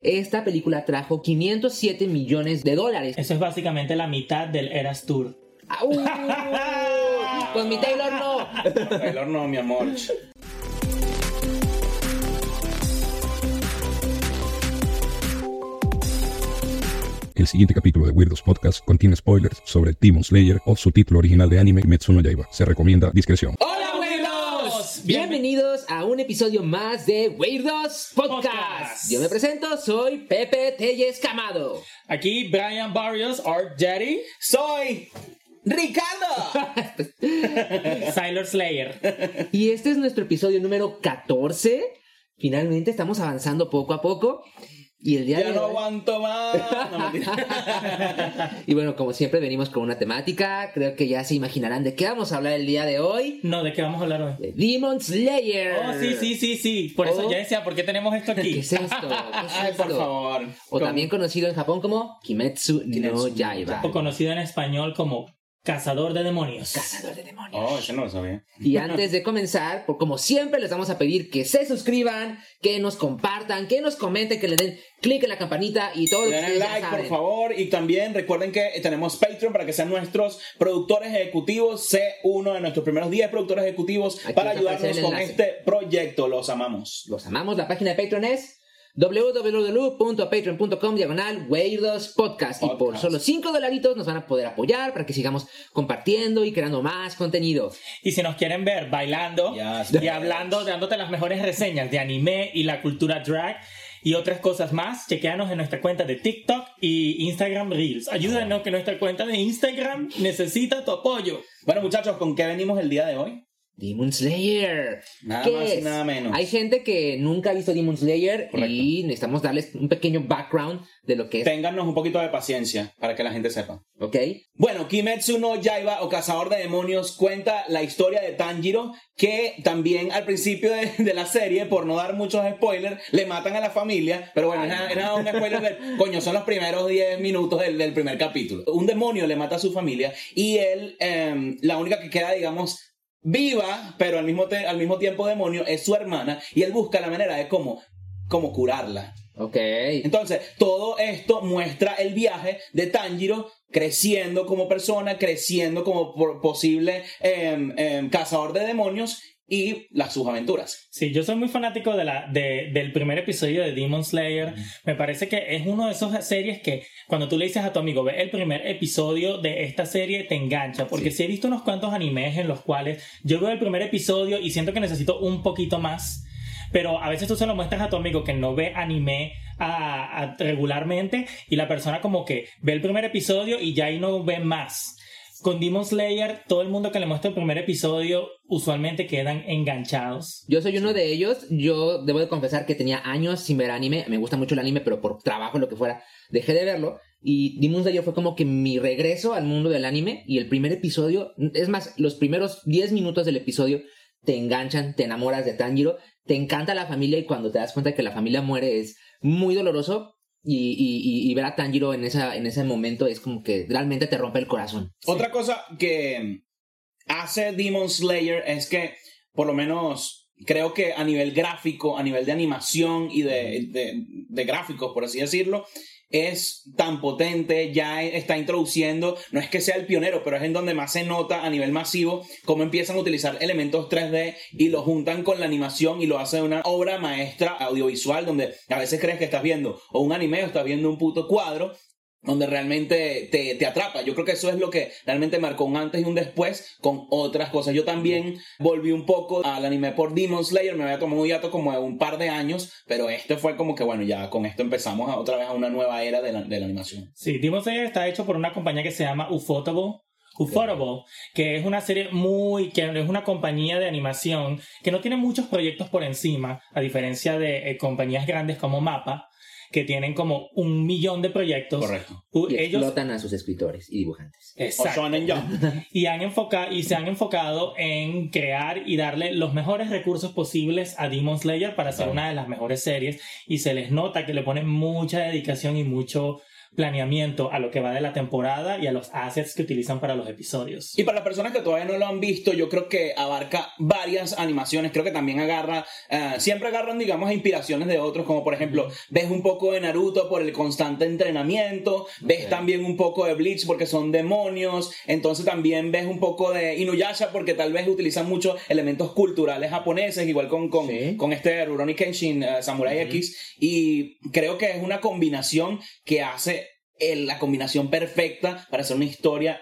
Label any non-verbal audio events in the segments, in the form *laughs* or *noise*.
esta película trajo 507 millones de dólares. Eso es básicamente la mitad del Eras Tour. *laughs* Con mi Taylor no. Taylor no, mi amor. El siguiente capítulo de Weirdos Podcast contiene spoilers sobre Demon Slayer o su título original de anime Kimetsu no Yaiba. Se recomienda discreción. ¡Hola! Bienvenidos a un episodio más de Weirdos Podcast. Podcast. Yo me presento, soy Pepe Telles Camado. Aquí Brian Barrios, Art Daddy, Soy Ricardo. *laughs* Sailor Slayer. Y este es nuestro episodio número 14. Finalmente estamos avanzando poco a poco. Y el día Ya de no hoy- aguanto más. No. *laughs* Y bueno, como siempre venimos con una temática. Creo que ya se imaginarán de qué vamos a hablar el día de hoy. No, ¿de qué vamos a hablar hoy? De Demon Slayer. Oh, sí, sí, sí, sí. Por eso Oh. ya decía, ¿por qué tenemos esto *laughs* ¿Qué aquí? es esto? ¿Qué es Ay, por esto? favor. O también conocido en Japón como Kimetsu, no Kimetsu no Yaiba. O conocido en español como Cazador de Demonios. Cazador de demonios. Oh, eso no lo sabía. Y antes de comenzar, por como siempre les vamos a pedir que se suscriban, que nos compartan, que nos comenten, que le den clic en la campanita y todo lo que Den ustedes ya like, por favor. Y también recuerden que tenemos Patreon para que sean nuestros productores ejecutivos. Sé uno de nuestros primeros 10 productores ejecutivos Aquí para ayudarnos con este proyecto. Los amamos. Los amamos, la página de Patreon es www.patreon.com diagonal Weirdos Podcast. Y por solo 5 dolaritos nos van a poder apoyar para que sigamos compartiendo y creando más contenido. Y si nos quieren ver bailando y hablando, dándote las mejores reseñas de anime y la cultura drag y otras cosas más, chequeanos en nuestra cuenta de TikTok y Instagram Reels. Ayúdanos que nuestra cuenta de Instagram necesita tu apoyo. Bueno, muchachos, ¿con qué venimos el día de hoy? Demon Slayer. Nada ¿Qué más y es? nada menos. Hay gente que nunca ha visto Demon Slayer Correcto. y necesitamos darles un pequeño background de lo que es. Téngannos un poquito de paciencia para que la gente sepa. ¿Ok? Bueno, Kimetsu no Yaiba o Cazador de Demonios cuenta la historia de Tanjiro que también al principio de, de la serie, por no dar muchos spoilers, le matan a la familia, pero bueno, era, era un spoiler de, *laughs* coño, son los primeros 10 minutos del, del primer capítulo. Un demonio le mata a su familia y él, em, la única que queda, digamos, viva, pero al mismo, al mismo tiempo demonio, es su hermana y él busca la manera de cómo, cómo curarla. Ok. Entonces, todo esto muestra el viaje de Tanjiro creciendo como persona, creciendo como por- posible em, em, cazador de demonios y las sus aventuras. Sí, yo soy muy fanático de la, de- del primer episodio de Demon Slayer. Me parece que es uno de esas series que cuando tú le dices a tu amigo, ve el primer episodio de esta serie, te engancha. Porque Sí. sí he visto unos cuantos animes en los cuales yo veo el primer episodio y siento que necesito un poquito más. Pero a veces tú se lo muestras a tu amigo que no ve anime a- a- regularmente y la persona como que ve el primer episodio y ya ahí no ve más. Con Demon Slayer, todo el mundo que le muestra el primer episodio usualmente quedan enganchados. Yo soy uno de ellos. Yo debo de confesar que tenía años sin ver anime. Me gusta mucho el anime, pero por trabajo, lo que fuera, dejé de verlo. Y Demon Slayer fue como que mi regreso al mundo del anime. Y el primer episodio, es más, los primeros 10 minutos del episodio te enganchan, te enamoras de Tanjiro, te encanta la familia y cuando te das cuenta que la familia muere es muy doloroso. Y, y- y- ver a Tanjiro en, esa, en ese momento es como que realmente te rompe el corazón. Otra cosa que hace Demon Slayer es que, por lo menos, creo que a nivel gráfico, a nivel de animación y de- de gráficos, por así decirlo, es tan potente, ya está introduciendo, no es que sea el pionero, pero es en donde más se nota a nivel masivo cómo empiezan a utilizar elementos 3D y lo juntan con la animación y lo hacen una obra maestra audiovisual donde a veces crees que estás viendo o un anime o estás viendo un puto cuadro donde realmente te, te atrapa. Yo creo que eso es lo que realmente marcó un antes y un después con otras cosas. Yo también volví un poco al anime por Demon Slayer, me había tomado un hiato como de un par de años, pero este fue como que, bueno, ya con esto empezamos a- otra vez a una nueva era de la, de la animación. Sí, Demon Slayer está hecho por una compañía que se llama Ufotable. Ufotable, que es una serie muy, que es una compañía de animación que no tiene muchos proyectos por encima, a diferencia de eh, compañías grandes como Mapa, que tienen como un millón de proyectos. Correcto. U- Y ellos, explotan a sus escritores y dibujantes. O Exacto. Jump. *laughs* y, han enfocado, y se han enfocado en crear y darle los mejores recursos posibles a Demon Slayer para hacer Claro. una de las mejores series y se les nota que le ponen mucha dedicación y mucho planeamiento a lo que va de la temporada y a los assets que utilizan para los episodios. Y para las personas que todavía no lo han visto, yo creo que abarca varias animaciones. Creo que también agarra, eh, siempre agarran, digamos, inspiraciones de otros, como por ejemplo, ves un poco de Naruto por el constante entrenamiento, ves también un poco de Bleach porque son demonios, entonces también ves un poco de Inuyasha porque tal vez utilizan muchos elementos culturales japoneses, igual con, con, con este Rurouni Kenshin eh, Samurai X, y creo que es una combinación que hace la combinación perfecta para hacer una historia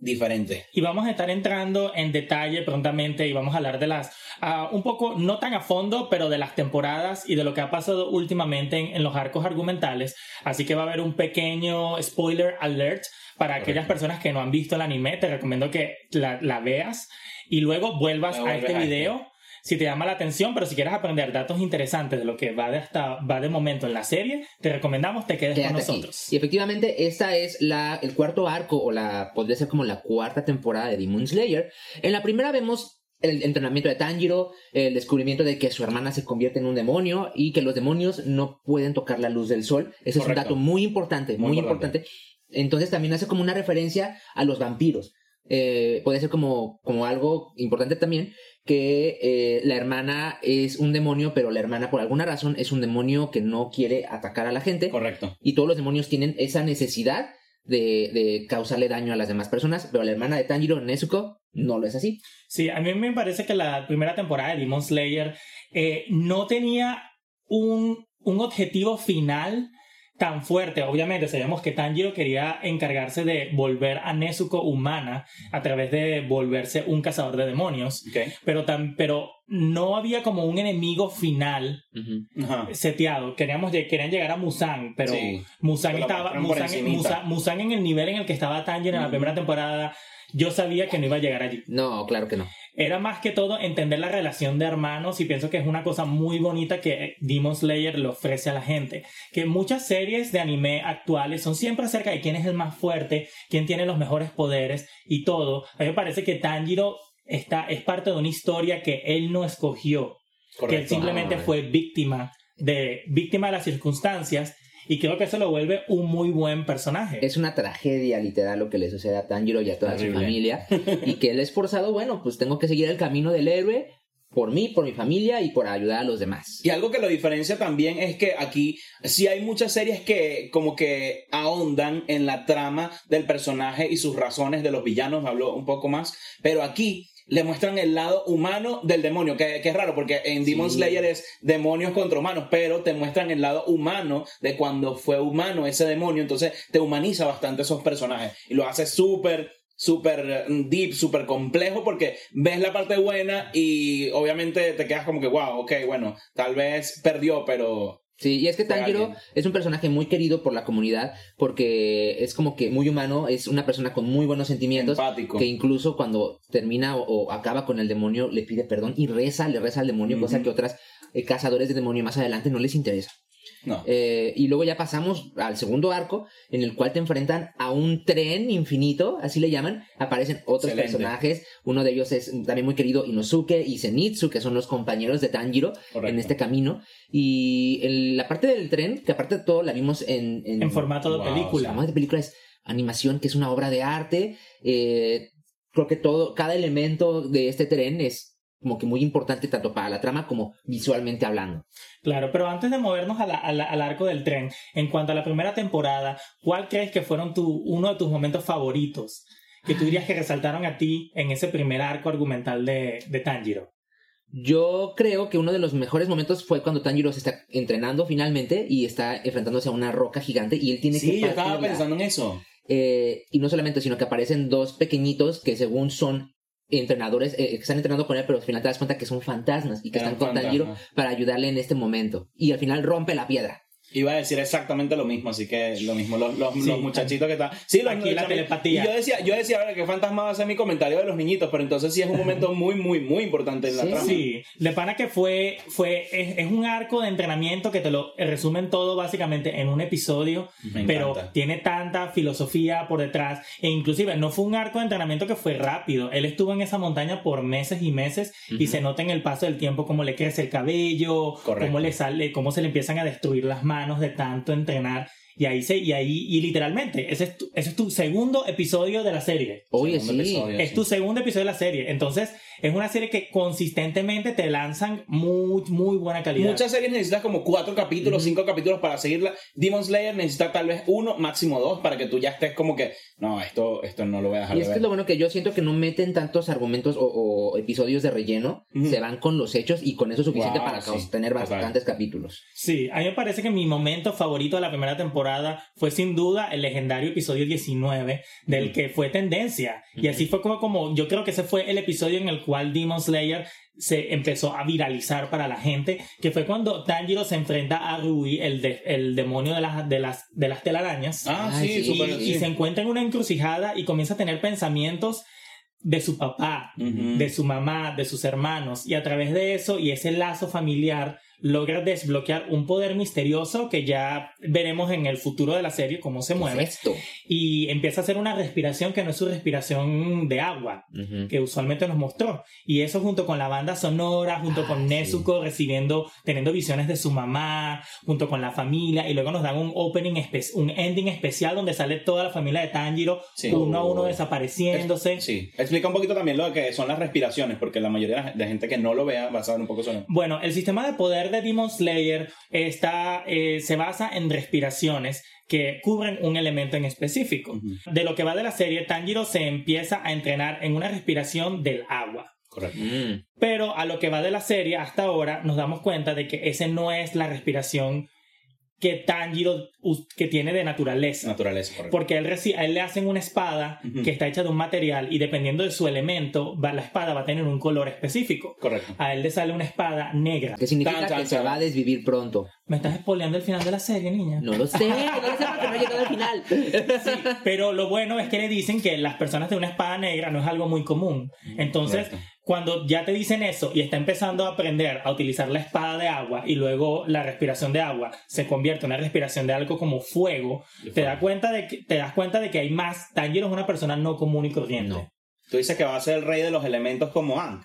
diferente. Y vamos a estar entrando en detalle prontamente y vamos a hablar de las, ah, un poco, no tan a fondo, pero de las temporadas y de lo que ha pasado últimamente en, los arcos argumentales. Así que va a haber un pequeño spoiler alert para aquellas personas que no han visto el anime. Te recomiendo que la, veas y luego vuelvas a este video si te llama la atención, pero si quieres aprender datos interesantes de lo que va de hasta va de momento en la serie, te recomendamos te quedes con nosotros. Y efectivamente, esta es la, el cuarto arco, o la podría ser como la cuarta temporada de Demon Slayer. En la primera vemos el entrenamiento de Tanjiro, el descubrimiento de que su hermana se convierte en un demonio y que los demonios no pueden tocar la luz del sol. Ese es un dato muy importante, muy, importante. Entonces también hace como una referencia a los vampiros. Eh, puede ser como, como algo importante también que eh, la hermana es un demonio, pero la hermana por alguna razón es un demonio que no quiere atacar a la gente. Correcto. Y todos los demonios tienen esa necesidad de, de causarle daño a las demás personas, pero la hermana de Tanjiro, Nezuko, no lo es así. Sí, a mí me parece que la primera temporada de Demon Slayer eh, no tenía un, un objetivo final tan fuerte. Obviamente sabíamos que Tanjiro quería encargarse de volver a Nezuko humana a través de volverse un cazador de demonios. Pero, tan, pero no había como un enemigo final seteado. Queríamos, querían llegar a Musan, pero Musan estaba... Musan, en el nivel en el que estaba Tanjiro en la primera temporada yo sabía que no iba a llegar allí. No, claro que no. Era más que todo entender la relación de hermanos y pienso que es una cosa muy bonita que Demon Slayer le ofrece a la gente. Que muchas series de anime actuales son siempre acerca de quién es el más fuerte, quién tiene los mejores poderes y todo. A mí me parece que Tanjiro está, es parte de una historia que él no escogió. Que él simplemente ah, fue víctima de, víctima de las circunstancias y creo que eso lo vuelve un muy buen personaje. Es una tragedia literal lo que le sucede a Tanjiro y a toda su familia. *laughs* y que él es forzado, bueno, pues tengo que seguir el camino del héroe por mí, por mi familia y por ayudar a los demás. Y algo que lo diferencia también es que aquí sí hay muchas series que como que ahondan en la trama del personaje y sus razones de los villanos, hablo un poco más, pero aquí le muestran el lado humano del demonio, que, es raro porque en Demon Slayer es demonios contra humanos, pero te muestran el lado humano de cuando fue humano ese demonio, entonces te humaniza bastante esos personajes y lo hace súper súper mm, deep, súper complejo porque ves la parte buena y obviamente te quedas como que, wow, ok, bueno, tal vez perdió, pero Sí, y es que Tanjiro es un personaje muy querido por la comunidad porque es como que muy humano, es una persona con muy buenos sentimientos. Que incluso cuando termina o, acaba con el demonio le pide perdón y reza, le reza al demonio, cosa que otras eh, cazadores de demonio más adelante no les interesa. No. Eh, y luego ya pasamos al segundo arco, en el cual te enfrentan a un tren infinito, así le llaman. Aparecen otros personajes. Uno de ellos es también muy querido Inosuke y Zenitsu, que son los compañeros de Tanjiro en este camino. Y la parte del tren, que aparte de todo la vimos en... En, formato de película. formato de película es animación, que es una obra de arte. Eh, creo que todo, cada elemento de este tren es como que muy importante tanto para la trama como visualmente hablando. Claro, pero antes de movernos al arco del tren, en cuanto a la primera temporada, ¿cuál crees que fueron tu, uno de tus momentos favoritos que tú dirías que resaltaron a ti en ese primer arco argumental de, de Tanjiro? Yo creo que uno de los mejores momentos fue cuando Tanjiro se está entrenando finalmente y está enfrentándose a una roca gigante y él tiene que... Sí, yo estaba pensando en eso. Eh, y no solamente, sino que aparecen dos pequeñitos que según son entrenadores eh, que están entrenando con él, pero al final te das cuenta que son fantasmas y que están con Tanjiro para ayudarle en este momento. Y al final rompe la piedra. Iba a decir exactamente lo mismo, así que lo mismo, los, los, muchachitos que están... Sí, los, Aquí la telepatía. Yo decía, yo decía, a ¿qué fantasma va a ser mi comentario de los niñitos? Pero entonces sí es un momento *laughs* muy, muy, muy importante en la sí, trama. Sí, de pana que fue, fue es, un arco de entrenamiento que te lo resumen todo básicamente en un episodio, pero tiene tanta filosofía por detrás, e inclusive no fue un arco de entrenamiento que fue rápido, él estuvo en esa montaña por meses y meses y se nota en el paso del tiempo cómo le crece el cabello, cómo le sale, cómo se le empiezan a destruir las manos de tanto entrenar Y ahí se, y ahí, y literalmente, ese es tu, ese es tu segundo episodio de la serie. Oye, Segundo sí. episodio, Es sí. tu segundo episodio de la serie. Entonces, es una serie que consistentemente te lanzan muy, muy buena calidad. Muchas series necesitas como cuatro capítulos, cinco capítulos para seguirla. Demon Slayer necesita tal vez uno, máximo dos, para que tú ya estés como que, no, esto, esto no lo voy a dejar Y de es que ver. es lo bueno que yo siento que no meten tantos argumentos o, o episodios de relleno, se van con los hechos y con eso es suficiente Wow, para sí, tener total. bastantes capítulos. Sí, a mí me parece que mi momento favorito de la primera temporada fue sin duda el legendario episodio 19, del que fue tendencia. Y así fue como, como, yo creo que ese fue el episodio en el cual Demon Slayer se empezó a viralizar para la gente, que fue cuando Tanjiro se enfrenta a Rui, el, de- el demonio de las, de las, de las telarañas. Ah, Ay, sí, sí, y, súper. y sí. se encuentra en una encrucijada y comienza a tener pensamientos de su papá, de su mamá, de sus hermanos, y a través de eso y ese lazo familiar logra desbloquear un poder misterioso que ya veremos en el futuro de la serie cómo se ¿Qué mueve es esto? y empieza a hacer una respiración que no es su respiración de agua que usualmente nos mostró y eso junto con la banda sonora junto Ah, con sí. Nezuko recibiendo teniendo visiones de su mamá junto con la familia y luego nos dan un opening un ending especial donde sale toda la familia de Tanjiro Sí. uno a uno desapareciéndose Sí, explica un poquito también lo que son las respiraciones, porque la mayoría de la- de gente que no lo vea va a saber un poco sobre Bueno, el sistema de poder de Demon Slayer está, eh, se basa en respiraciones que cubren un elemento en específico. De lo que va de la serie, Tanjiro se empieza a entrenar en una respiración del agua. Correcto. Mm. Pero a lo que va de la serie hasta ahora nos damos cuenta de que ese no es la respiración que Tanjiro que tiene de naturaleza. Naturaleza, correcto. Porque a él, a él le hacen una espada que está hecha de un material y dependiendo de su elemento, va- la espada va a tener un color específico. Correcto. A él le sale una espada negra. Que significa Tan, tan, que se tan. va a desvivir pronto. Me estás spoileando el final de la serie, niña. No lo sé, no lo sé porque no he llegado al final. *laughs* Sí, pero lo bueno es que le dicen que las personas de una espada negra no es algo muy común. Entonces, Correcto. Cuando ya te dicen eso y está empezando a aprender a utilizar la espada de agua y luego la respiración de agua se convierte en una respiración de algo como fuego, te, da cuenta de que, te das cuenta de que hay más. Tanjiro es una persona no común y corriente. No. Tú dices que va a ser el rey de los elementos como Ang.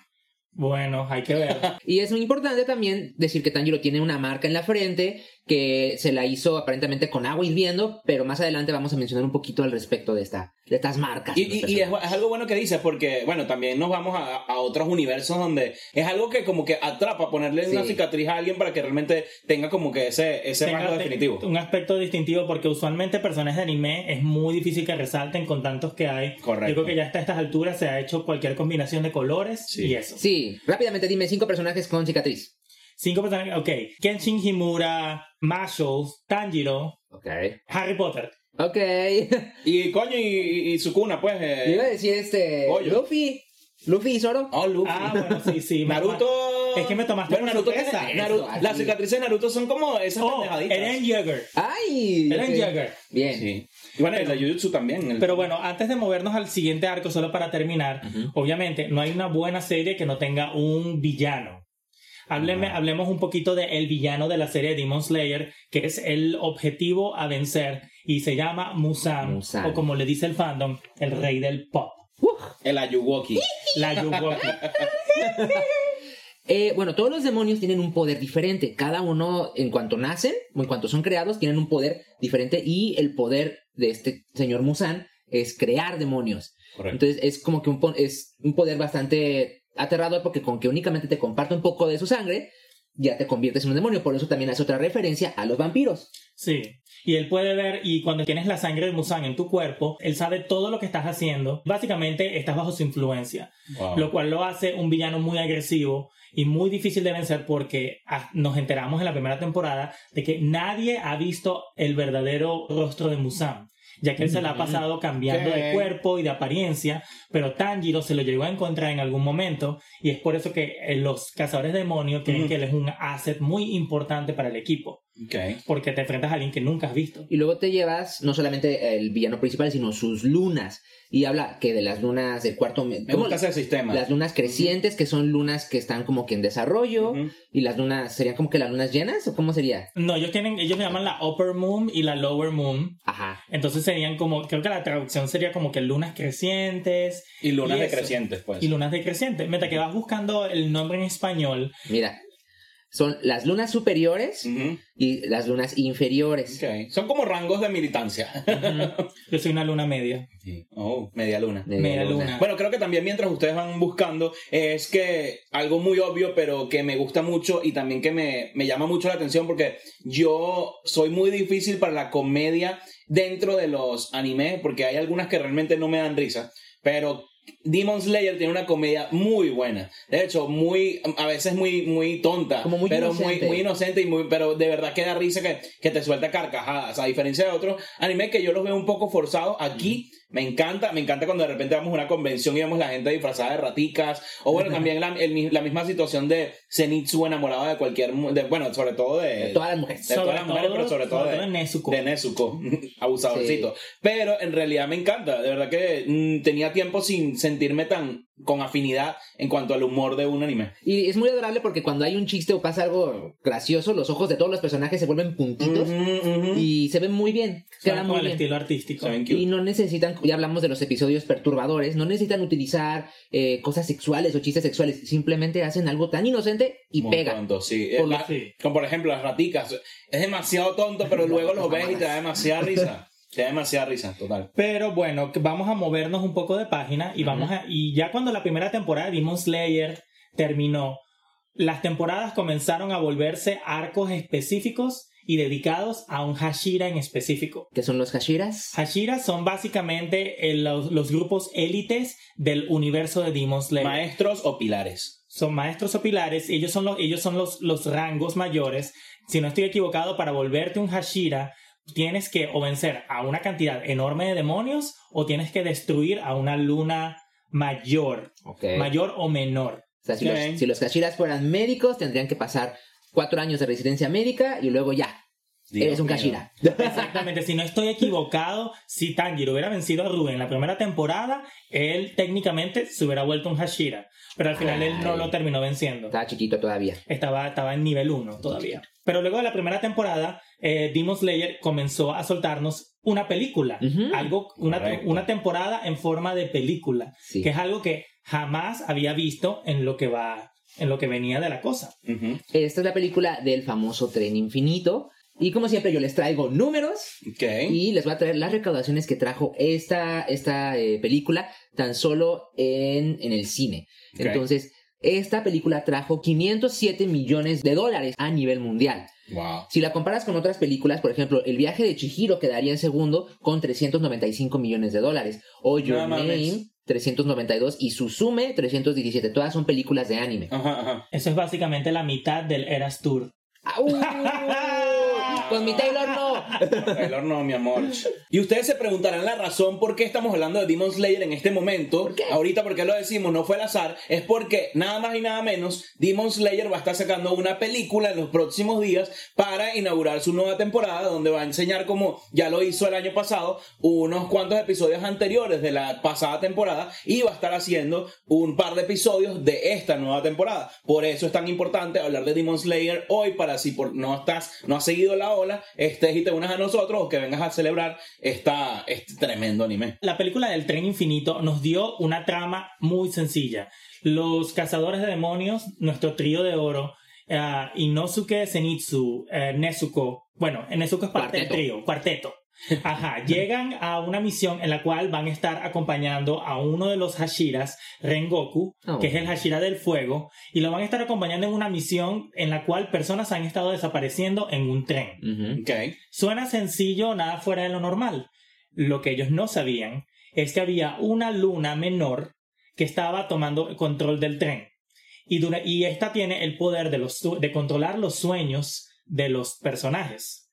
Bueno, hay que ver. *laughs* Y es muy importante también decir que Tanjiro tiene una marca en la frente que se la hizo aparentemente con agua hirviendo, pero más adelante vamos a mencionar un poquito al respecto de, esta, de estas marcas. Y, es, algo bueno que dices, porque, bueno, también nos vamos a, a otros universos donde es algo que como que atrapa ponerle una cicatriz a alguien para que realmente tenga como que ese, ese Tenga te- definitivo. Un aspecto distintivo porque usualmente personajes de anime es muy difícil que resalten con tantos que hay. Correcto. Yo creo que ya hasta estas alturas se ha hecho cualquier combinación de colores Sí. y eso. Sí, rápidamente dime cinco personajes con cicatriz. Cinco personajes, ok. Kenshin Himura, Marshall, Tanjiro. Harry Potter. Ok. *laughs* Y coño, y, y- y Sukuna, pues. eh, iba a decir este. Goyo. Luffy. Luffy y Zoro. Oh, Luffy. Ah, bueno, sí, sí. *laughs* Naruto. Es que me tomaste Bueno, por Naruto sorpresa. tiene- Naruto- las cicatrices de Naruto son como esas Oh, pendejaditas. Eren Yeager. ¡Ay! Eren ok. Yeager. Bien. Sí. Y bueno, el de Jujutsu también. el- Pero bueno, antes de movernos al siguiente arco, solo para terminar, obviamente no hay una buena serie que no tenga un villano. Hábleme-. Hablemos un poquito del villano de la serie Demon Slayer, que es el objetivo a vencer y se llama Musan, Musan. o como le dice el fandom, el rey del pop. el Ayuwoki. *laughs* La Yuwoki. Eh, bueno, todos los demonios tienen un poder diferente. Cada uno, en cuanto nacen o en cuanto son creados, tienen un poder diferente. Y el poder de este señor Musan es crear demonios. Correcto. Entonces es como que un, es un poder bastante aterrador porque con que únicamente te comparte un poco de su sangre, ya te conviertes en un demonio. Por eso también hace otra referencia a los vampiros. Sí. Y él puede ver, y cuando tienes la sangre de Musan en tu cuerpo, él sabe todo lo que estás haciendo. Básicamente estás bajo su influencia. Wow. lo cual lo hace un villano muy agresivo y muy difícil de vencer porque ah, nos enteramos en la primera temporada de que nadie ha visto el verdadero rostro de Musan, ya que él se la ha pasado cambiando ¿Qué? de cuerpo y de apariencia, pero Tanjiro se lo llegó a encontrar en algún momento y es por eso que eh, los cazadores de demonios creen que él es un asset muy importante para el equipo, Ok. porque te enfrentas a alguien que nunca has visto. Y luego te llevas no solamente el villano principal, sino sus lunas. Y habla que de las lunas del cuarto... Me ¿cómo? gusta ese sistema. Las lunas crecientes, que son lunas que están como que en desarrollo. Y las lunas, ¿serían como que las lunas llenas? ¿O cómo sería? No, ellos tienen, ellos le llaman la Upper Moon y la Lower Moon. Ajá. Entonces serían como, creo que la traducción sería como que lunas crecientes Y lunas Y decrecientes, pues. y lunas decrecientes. Mientras que vas buscando el nombre en español, Mira. Son las lunas superiores y las lunas inferiores. Son como rangos de militancia. Yo soy una luna media. Oh, media luna. Media luna. Bueno, creo que también mientras ustedes van buscando, es que algo muy obvio, pero que me gusta mucho y también que me, me llama mucho la atención porque yo soy muy difícil para la comedia dentro de los animes, porque hay algunas que realmente no me dan risa, pero Demon Slayer tiene una comedia muy buena. De hecho, muy, a veces muy, muy tonta. Como muy pero inocente. muy, muy inocente y muy, pero de verdad que da risa que, que te suelta carcajadas. A diferencia de otros animes que yo los veo un poco forzados, aquí me encanta, me encanta cuando de repente vamos a una convención y vemos la gente disfrazada de raticas. O bueno, también la, el mi- la misma situación de Zenitsu enamorada de cualquier, de, bueno, sobre todo de, De todas las mujeres. de todas las mujeres, pero sobre todo de, de Nezuko. de Nezuko, *laughs* abusadorcito. Pero en realidad me encanta, de verdad que mm, tenía tiempo sin sentirme tan con afinidad en cuanto al humor de un anime. Y es muy adorable porque cuando hay un chiste o pasa algo gracioso, los ojos de todos los personajes se vuelven puntitos Ujú, ujú. y se ven muy bien. Suena Queda como muy el bien. estilo artístico. Y no necesitan, ya hablamos de los episodios perturbadores, no necesitan utilizar eh, cosas sexuales o chistes sexuales, simplemente hacen algo tan inocente y Muy pega. tonto, sí. Por La- sí. Como por ejemplo las raticas. Es demasiado tonto, pero luego los ves y te da demasiada risa. Te da demasiada risa, total. Pero bueno, vamos a movernos un poco de página y vamos a y ya cuando la primera temporada de Demon Slayer terminó, las temporadas comenzaron a volverse arcos específicos y dedicados a un Hashira en específico. que son los Hashiras. Hashira son básicamente el- los, los grupos élites del universo de Demon Slayer. Maestros o pilares. son maestros o pilares, ellos son los, ellos son los, los rangos mayores. Si no estoy equivocado, para volverte un Hashira, tienes que o vencer a una cantidad enorme de demonios o tienes que destruir a una luna mayor, mayor o menor. O sea, si, los, si los Hashiras fueran médicos, tendrían que pasar cuatro años de residencia médica y luego ya, Dios eres un mío. Hashira. *laughs* Exactamente, si no estoy equivocado, si Tanjiro hubiera vencido a Rubén en la primera temporada, él técnicamente se hubiera vuelto un Hashira. Pero al final él no Ay. lo terminó venciendo. Estaba chiquito todavía. estaba, estaba en nivel 1 todavía. Pero luego de la primera temporada, eh, Demon Slayer comenzó a soltarnos una película. Ujú. Algo, una, una temporada en forma de película. Sí. Que es algo que jamás había visto en lo que va, en lo que venía de la cosa. Ujú. Esta es la película del famoso tren infinito. Y como siempre yo les traigo números Ok. y les voy a traer las recaudaciones que trajo esta, esta eh, película tan solo en, en el cine. Ok. Entonces, esta película trajo 507 millones de dólares a nivel mundial. Wow. Si la comparas con otras películas, por ejemplo, El viaje de Chihiro quedaría en segundo con 395 millones de dólares. O Your No mames. Name, 392 y Suzume, 317. Todas son películas de anime. Ajá, ajá. Eso es básicamente la mitad del Eras Tour. *laughs* Con mi Taylor no. *laughs* Taylor no, mi amor. Y ustedes se preguntarán la razón por qué estamos hablando de Demon Slayer en este momento. ¿Por qué? Ahorita, porque lo decimos, no fue al azar. Es porque nada más y nada menos, Demon Slayer va a estar sacando una película en los próximos días para inaugurar su nueva temporada, donde va a enseñar, como ya lo hizo el año pasado, unos cuantos episodios anteriores de la pasada temporada y va a estar haciendo un par de episodios de esta nueva temporada. Por eso es tan importante hablar de Demon Slayer hoy, para si por, no estás, no has seguido la ola, estés y te unas a nosotros o que vengas a celebrar esta, este tremendo anime. La película del tren infinito nos dio una trama muy sencilla. Los cazadores de demonios, nuestro trío de oro, eh, Inosuke, Zenitsu, eh, Nezuko, bueno, Nezuko es parte del trío, cuarteto. Ajá, llegan a una misión en la cual van a estar acompañando a uno de los Hashiras, Rengoku, Oh. que es el Hashira del fuego, y lo van a estar acompañando en una misión en la cual personas han estado desapareciendo en un tren. Ujú. Ok. Suena sencillo, nada fuera de lo normal. Lo que ellos no sabían es que había una luna menor que estaba tomando control del tren. Y, dura- y esta tiene el poder de, los, su- de controlar los sueños de los personajes.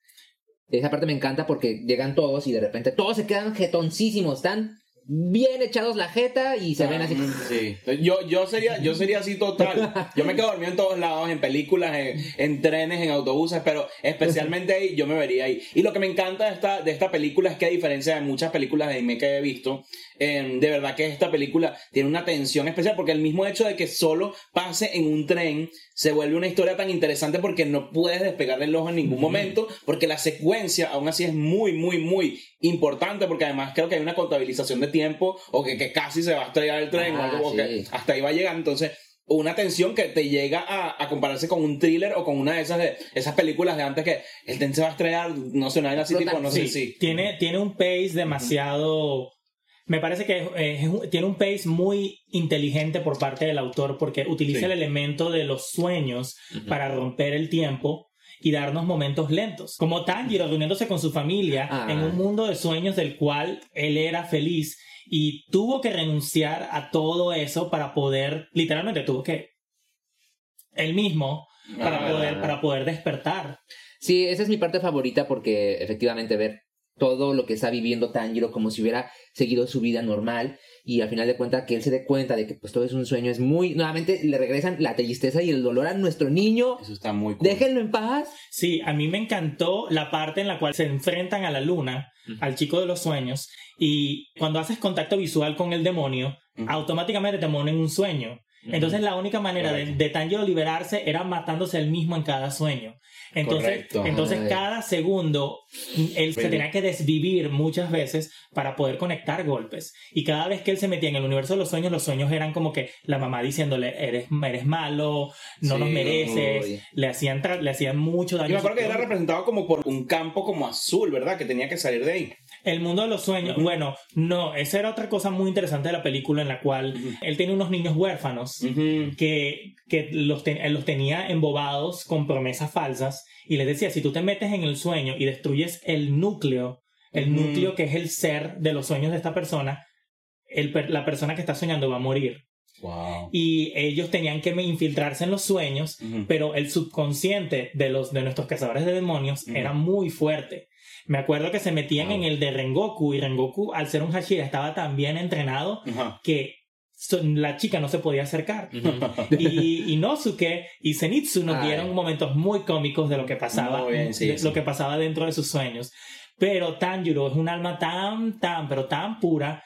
Esa parte me encanta porque llegan todos y de repente todos se quedan jetoncísimos, están bien echados la jeta y se ven así. Sí. Yo, yo, sería, yo sería así total. Yo me quedo dormido en todos lados, en películas, en, en trenes, en autobuses, pero especialmente ahí yo me vería ahí. Y lo que me encanta de esta, de esta película es que a diferencia de muchas películas de anime que he visto, eh, de verdad que esta película tiene una tensión especial porque el mismo hecho de que solo pase en un tren se vuelve una historia tan interesante porque no puedes despegarle el ojo en ningún momento porque la secuencia aún así es muy, muy, muy importante porque además creo que hay una contabilización de tiempo o que, que casi se va a estrellar el tren o Ah, algo o que sí. hasta ahí va a llegar. Entonces, una tensión que te llega a, a compararse con un thriller o con una de esas, de, esas películas de antes que el tren se va a estrellar, no sé, una así, tipo, no sé Sí, si. tiene, tiene un pace demasiado... Me parece que es- es un- tiene un pace muy inteligente por parte del autor porque utiliza Sí. el elemento de los sueños para romper el tiempo y darnos momentos lentos. Como Tanjiro reuniéndose con su familia Ah. en un mundo de sueños del cual él era feliz y tuvo que renunciar a todo eso para poder, literalmente tuvo que, él mismo, para, Ah. poder, para poder despertar. Sí, esa es mi parte favorita porque efectivamente ver todo lo que está viviendo Tanjiro como si hubiera seguido su vida normal y al final de cuentas que él se dé cuenta de que pues todo es un sueño es muy nuevamente le regresan la tristeza y el dolor a nuestro niño Eso está muy cool. déjenlo en paz Sí, a mí me encantó la parte en la cual se enfrentan a la luna, al chico de los sueños, y cuando haces contacto visual con el demonio, automáticamente te ponen un sueño. Entonces la única manera de, de Tanjiro liberarse era matándose él mismo en cada sueño. Entonces, Correcto. entonces Ay. cada segundo él se tenía que desvivir muchas veces para poder conectar golpes. Y cada vez que él se metía en el universo de los sueños, los sueños eran como que la mamá diciéndole, eres, eres malo, no Sí, nos mereces, uy. le hacían, le hacían mucho daño. Yo me acuerdo que era representado como por un campo como azul, ¿verdad? Que tenía que salir de ahí. El mundo de los sueños. Bueno, no, esa era otra cosa muy interesante de la película en la cual él tiene unos niños huérfanos que, que los, él los tenía embobados con promesas falsas y les decía, si tú te metes en el sueño y destruyes el núcleo, el núcleo que es el ser de los sueños de esta persona, el la persona que está soñando va a morir. Wow. Y ellos tenían que infiltrarse en los sueños pero el subconsciente de los de nuestros cazadores de demonios era muy fuerte. Me acuerdo que se metían Wow. en el de Rengoku y Rengoku al ser un Hashira estaba tan bien entrenado que la chica no se podía acercar. Ujú. *laughs* Y Inosuke y Zenitsu nos Ay. dieron momentos muy cómicos de lo que pasaba, Muy bien, sí, de sí. lo que pasaba dentro de sus sueños. Pero Tanjiro es un alma tan, tan, pero tan pura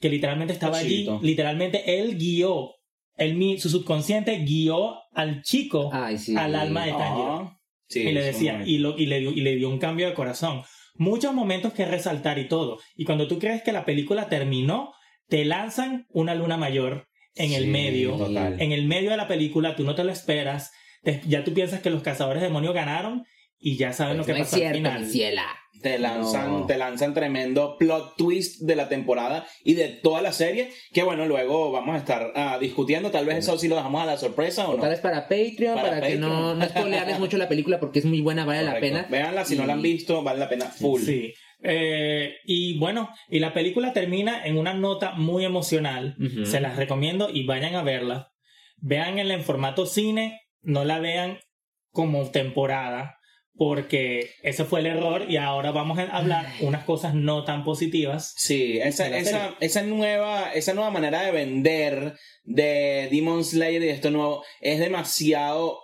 que literalmente estaba allí, literalmente él guió, él, mi- su subconsciente guió al chico Ay, sí. al alma de Tanjiro. Sí, y le decía, y, lo, y, le y le dio un cambio de corazón. Muchos momentos que resaltar y todo. Y cuando tú crees que la película terminó, te lanzan una luna mayor en el medio. total. En el medio de la película, tú no te lo esperas. te- ya tú piensas que los cazadores de demonios ganaron y ya saben Pues lo que no es pasó al final. ciela Te lanzan, No. te lanzan tremendo plot twist de la temporada y de toda la serie, que bueno, luego vamos a estar ah, discutiendo, tal vez eso sí lo dejamos a la sorpresa o no. tal vez para Patreon Para para, que no, no spoilearles mucho la película porque es muy buena vale la pena Véanla, si no la han visto, vale la pena full. Sí. Eh, y bueno, y la película termina en una nota muy emocional. Se las recomiendo y vayan a verla. Veanla en formato cine, no la vean como temporada, porque ese fue el error y ahora vamos a hablar unas cosas no tan positivas. Sí, esa, nueva, esa nueva manera de vender de Demon Slayer y de esto nuevo es demasiado,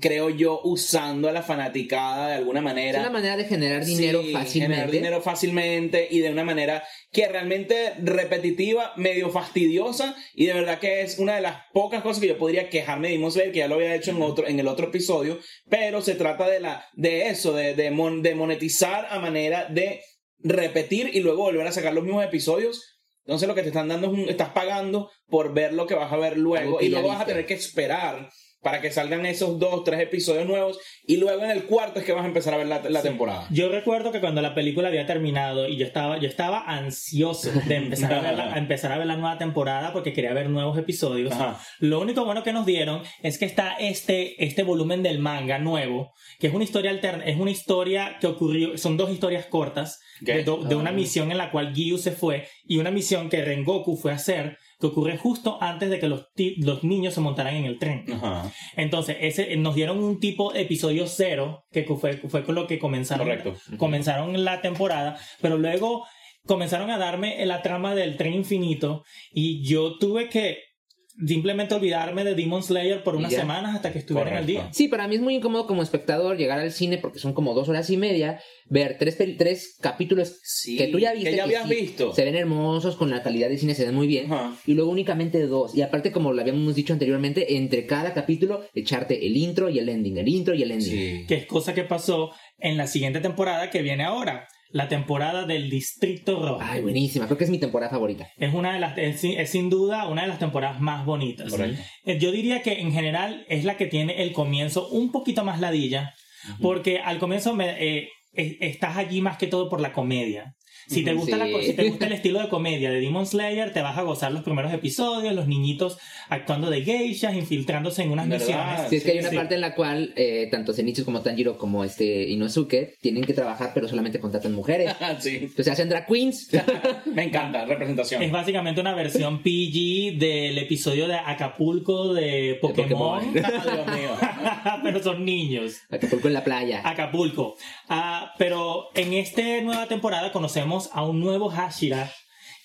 creo yo, usando a la fanaticada de alguna es manera. una manera de generar dinero Sí, fácilmente Generar dinero fácilmente y de una manera que realmente repetitiva, medio fastidiosa y de verdad que es una de las pocas cosas que yo podría quejarme de Demon Slayer, que ya lo había hecho en, otro, en el otro episodio, pero se trata de, la, de eso, de, de, mon- de monetizar a manera de repetir y luego volver a sacar los mismos episodios. Entonces lo que te están dando es un, estás pagando por ver lo que vas a ver luego y luego vas a tener que esperar para que salgan esos dos, tres episodios nuevos y luego en el cuarto es que vas a empezar a ver la, la Sí. temporada. Yo recuerdo que cuando la película había terminado y yo estaba, yo estaba ansioso de empezar a, *laughs* ver la, a empezar a ver la nueva temporada porque quería ver nuevos episodios. Ajá. Lo único bueno que nos dieron es que está este, este volumen del manga nuevo, que es una historia alterna, es una historia que ocurrió, son dos historias cortas de, do- de una Ah. misión en la cual Gyu se fue y una misión que Rengoku fue a hacer que ocurre justo antes de que los, los niños se montaran en el tren. Ajá. Entonces, ese, nos dieron un tipo episodio cero, que fue, fue con lo que comenzaron, Correcto. comenzaron la temporada, pero luego comenzaron a darme la trama del tren infinito y yo tuve que simplemente olvidarme de Demon Slayer por unas semanas hasta que estuviera en el día. Sí, para mí es muy incómodo como espectador llegar al cine porque son como dos horas y media, ver tres, tres capítulos Sí, que tú ya viste. que ya que habías sí, visto. Se ven hermosos, con la calidad de cine se ven muy bien. Y luego únicamente dos. Y aparte, como lo habíamos dicho anteriormente, entre cada capítulo echarte el intro y el ending, el intro y el ending. Sí. Que es cosa que pasó en la siguiente temporada que viene ahora. La temporada del Distrito Rojo. Ay, buenísima. Creo que es mi temporada favorita. Es una de las, es, sin- es sin duda una de las temporadas más bonitas. Correcto. Eh, Yo diría que en general es la que tiene el comienzo un poquito más ladilla, porque al comienzo me, eh, es- estás allí más que todo por la comedia. Si te, gusta la sí. co- si te gusta el *laughs* estilo de comedia de Demon Slayer, te vas a gozar los primeros episodios, los niñitos actuando de geishas, infiltrándose en unas ¿Verdad? misiones. Sí, es que hay una Sí. parte en la cual eh, tanto Zenitsu como Tanjiro como este Inosuke tienen que trabajar, pero solamente contratan mujeres. *laughs* sí. Entonces hacen drag queens. *laughs* Me encanta, representación. Es básicamente una versión PG del episodio de Acapulco de Pokémon, Pokémon. Ah, Dios mío. pero son niños. Acapulco en la playa. Acapulco. Ah, pero en esta nueva temporada conocemos a un nuevo Hashira,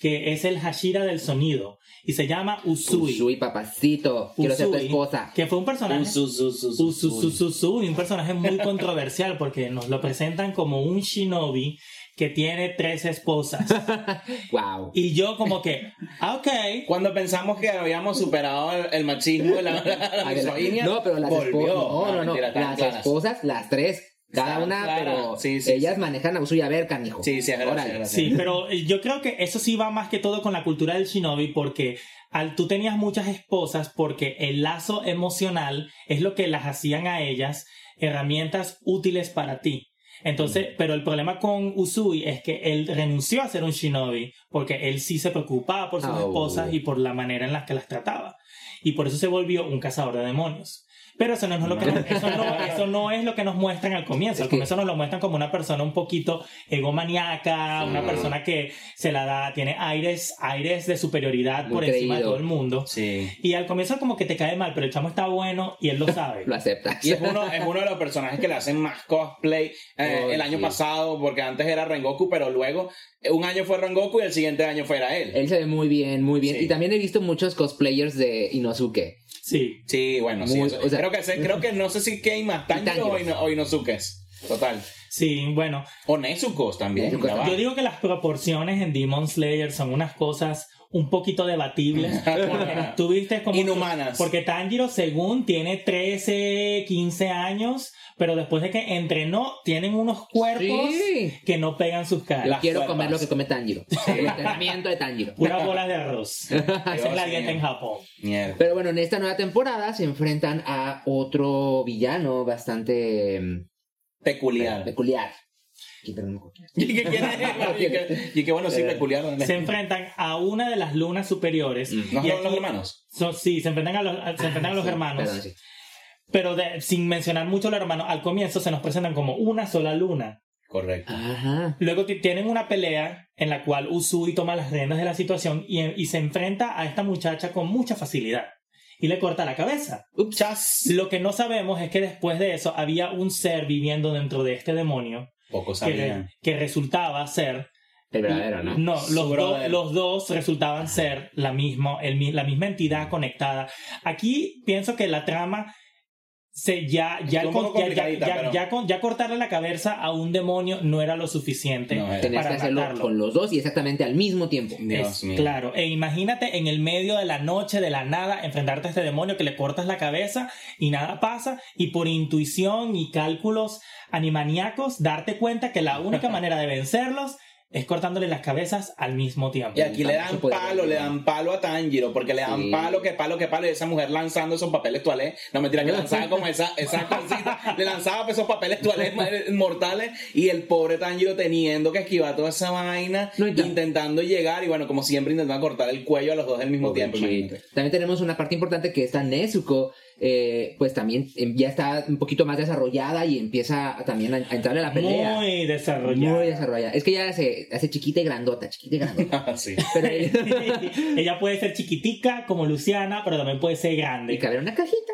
que es el Hashira del sonido, y se llama Usui. Usui, papacito. Quiero ser tu Usui, esposa. Que fue un personaje... Un su, su, su, su, Usu- su- su- su, y un personaje muy controversial porque nos lo presentan como un shinobi que tiene tres esposas. *laughs* Wow. Y yo como que, ah, ok. Cuando pensamos que habíamos superado el, machismo, la, la, la A ver, misoginia, no, pero las volvió. esposas. No, no, no. mentira, están Las esposas, las tres. Cada una, pero Sí, sí, ellas sí. manejan a Usui a ver, canijo. Sí, sí, Órale. sí, pero eh, yo creo que eso sí va más que todo con la cultura del shinobi porque al, tú tenías muchas esposas porque el lazo emocional es lo que las hacían a ellas herramientas útiles para ti. Entonces, pero el problema con Usui es que él renunció a ser un shinobi porque él sí se preocupaba por sus Oh. esposas y por la manera en la que las trataba. Y por eso se volvió un cazador de demonios. Pero eso no, es lo que nos- eso, no, eso no es lo que nos muestran al comienzo. Al comienzo nos lo muestran como una persona un poquito egomaniaca, Sí. una persona que se la da, tiene aires, aires de superioridad Muy por encima de todo el mundo. Sí. Y al comienzo como que te cae mal, pero el chamo está bueno y él lo *laughs* sabe. Lo aceptas. Y es uno, es uno de los personajes que le hacen más cosplay eh, Oh, el año sí. pasado, porque antes era Rengoku, pero luego un año fue Rengoku y el siguiente año fuera él. Él se ve muy bien, muy bien. Sí. Y también he visto muchos cosplayers de Inosuke. Sí. Sí, bueno, sí. Muy- eso- o sea- creo, que, creo que no sé si hay más Tanjiro o, Ino- o Inosuke's. Total. Sí, bueno. O también. Nezuko va. Yo digo que las proporciones en Demon Slayer son unas cosas un poquito debatibles. *laughs* Porque tú viste como... Inhumanas. Porque Tanjiro, según, tiene 13, 15 años, pero después de que entrenó, tienen unos cuerpos Sí. que no pegan sus caras. Las Quiero cuerpas. comer lo que come Tanjiro. *laughs* El entrenamiento de Tanjiro. Puras bolas de arroz. *laughs* Esa es la dieta en Japón. Mierda. Pero bueno, en esta nueva temporada se enfrentan a otro villano bastante mm, Peculiar. peculiar. *laughs* ¿Y quiere *laughs* que- bueno, sí, peculiar. ¿no? Se enfrentan a una de las lunas superiores. Mm. ¿No son los hermanos? son- sí, se enfrentan a los, a- se enfrentan a los Sí, hermanos. perdón, sí. Pero de- sin mencionar mucho a los hermanos, al comienzo se nos presentan como una sola luna. Correcto. Ajá. Luego ti- tienen una pelea en la cual Usui toma las riendas de la situación y, y se enfrenta a esta muchacha con mucha facilidad. Y le corta la cabeza. Chas. Lo que no sabemos es que después de eso había un ser viviendo dentro de este demonio Poco que, sabían. que resultaba ser El verdadero, ¿no? No, los, do- brother. los dos resultaban ser la misma, el mi- la misma entidad conectada. Aquí pienso que la trama se ya ya, ya, ya, pero- ya con- ya cortarle la cabeza a un demonio no era lo suficiente No. Tenías que para hacerlo matarlo. con los dos y exactamente al mismo tiempo. Dios Es- mío. Claro, e imagínate en el medio de la noche, de la nada, enfrentarte a este demonio que le cortas la cabeza y nada pasa, y por intuición y cálculos animaniacos, darte cuenta que la única *laughs* manera de vencerlos es cortándole las cabezas al mismo tiempo. Y aquí le dan palo, le dan palo a Tanjiro, porque le dan Sí. palo, que palo, que palo, y esa mujer lanzando esos papeles tualés. No mentira, que lanzaba como esa, esa *laughs* cosita, le lanzaba esos papeles tualés ma- mortales, y el pobre Tanjiro teniendo que esquivar toda esa vaina, No, intentando llegar, y bueno, como siempre intentando cortar el cuello a los dos al mismo tiempo. Pobrecito. imagínate. También tenemos una parte importante que esta Nezuko, eh, pues también em, ya está un poquito más desarrollada y empieza también a, a entrarle a la pelea. Muy desarrollado. Muy desarrollada. Es que ya se hace chiquita y grandota, chiquita y grandota. *laughs* Sí. Pero ella- *laughs* Ella puede ser chiquitica como Luciana, pero también puede ser y grande. cabe en una cajita.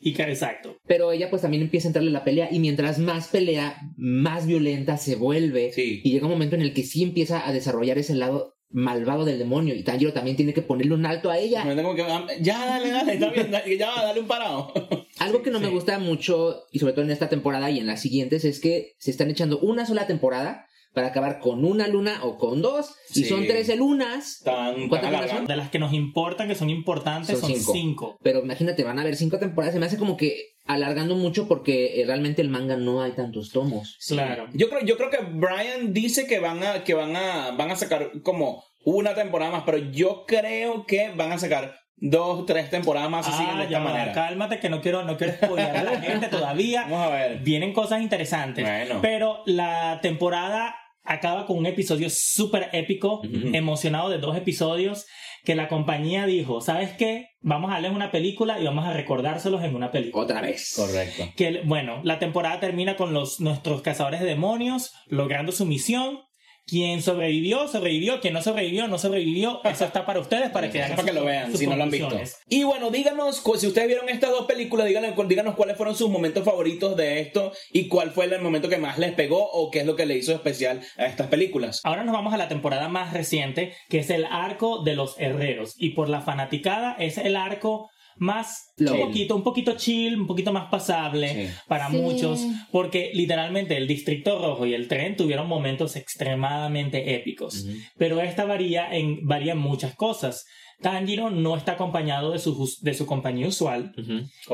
Y ca- exacto. Pero ella pues también empieza a entrarle a la pelea y mientras más pelea, más violenta se vuelve. Sí. Y llega un momento en el que sí empieza a desarrollar ese lado malvado del demonio y Tanjiro también tiene que ponerle un alto a ella. Me como que, ah, ya, dale, dale, está bien, dale, ya va, dale un parado. *laughs* Algo que no sí. me gusta mucho, y sobre todo en esta temporada y en las siguientes, es que se están echando una sola temporada para acabar con una luna o con dos, y Sí. son 13 lunas. Tan, ¿Cuántas tan lunas. De las que nos importan, que son importantes, Son son, cinco. cinco. Pero imagínate, van a haber cinco temporadas. Se me hace como que alargando mucho porque eh, realmente el manga no hay tantos tomos. Claro. Yo creo, yo creo que Brian dice que van a, que van a, van a sacar como una temporada más, pero yo creo que van a sacar dos, tres temporadas más si siguen de Ah, esta manera. cálmate que no quiero, no quiero spoilear a la *laughs* gente todavía. Vamos a ver. Vienen cosas interesantes. Bueno. Pero la temporada acaba con un episodio súper épico, emocionado de dos episodios, que la compañía dijo, ¿sabes qué? Vamos a darles una película y vamos a recordárselos en una película. Otra vez. Correcto. Que, bueno, la temporada termina con los, nuestros cazadores de demonios logrando su misión. Quien sobrevivió, sobrevivió. Quien no sobrevivió, no sobrevivió. *laughs* Eso está para ustedes, para que hagan para que lo vean, si no lo han visto. Y bueno, díganos, si ustedes vieron estas dos películas, díganos, díganos cuáles fueron sus momentos favoritos de esto y cuál fue el momento que más les pegó o qué es lo que le hizo especial a estas películas. Ahora nos vamos a la temporada más reciente, que es el arco de los herreros. Y por la fanaticada es el arco más Chill. un poquito, un poquito chill, un poquito más pasable Sí. para Sí. muchos, porque literalmente el Distrito Rojo y el tren tuvieron momentos extremadamente épicos. Pero esta varía en, varía en muchas cosas. Tanjiro no está acompañado de su, de su compañía usual,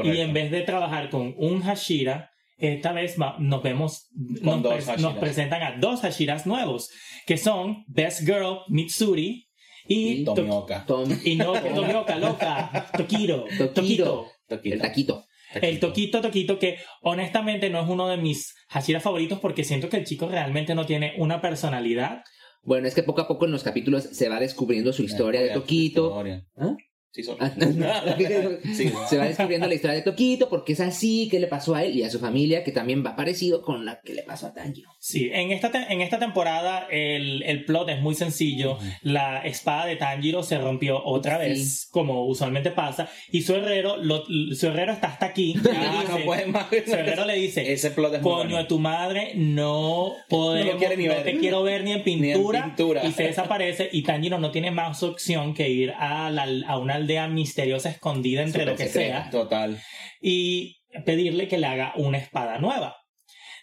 y en vez de trabajar con un Hashira, esta vez va- nos vemos, nos, dos pres- Hashiras. nos presentan a dos Hashiras nuevos, que son Best Girl Mitsuri y, Y To- Tomioka. Tom, y no que *laughs* Tomioka, loca, Tokiro. Tokito. Toquito. el taquito. El Toquito Toquito que honestamente no es uno de mis Hashiras favoritos porque siento que el chico realmente no tiene una personalidad. Bueno, es que poco a poco en los capítulos se va descubriendo su historia de Toquito. Historia. ¿Ah? Sí. Ah, *laughs* Sí. Se va descubriendo la historia de Toquito, porque es así, qué le pasó a él y a su familia, que también va parecido con la que le pasó a Tanjiro. Sí, en esta, te- en esta temporada el, el plot es muy sencillo. La espada de Tanjiro se rompió otra Sí. vez, como usualmente pasa, y su herrero, lo- su herrero está hasta aquí. *laughs* Ah, no puede más. su herrero le dice, Ese plot es muy coño bueno. de tu madre, no podemos, No lo quiere ni no ver. te quiero ver ni en pintura, pintura. y se desaparece y Tanjiro no tiene más opción que ir a, la- a una aldea misteriosa escondida entre lo que secreta. sea Total. y pedirle que le haga una espada nueva.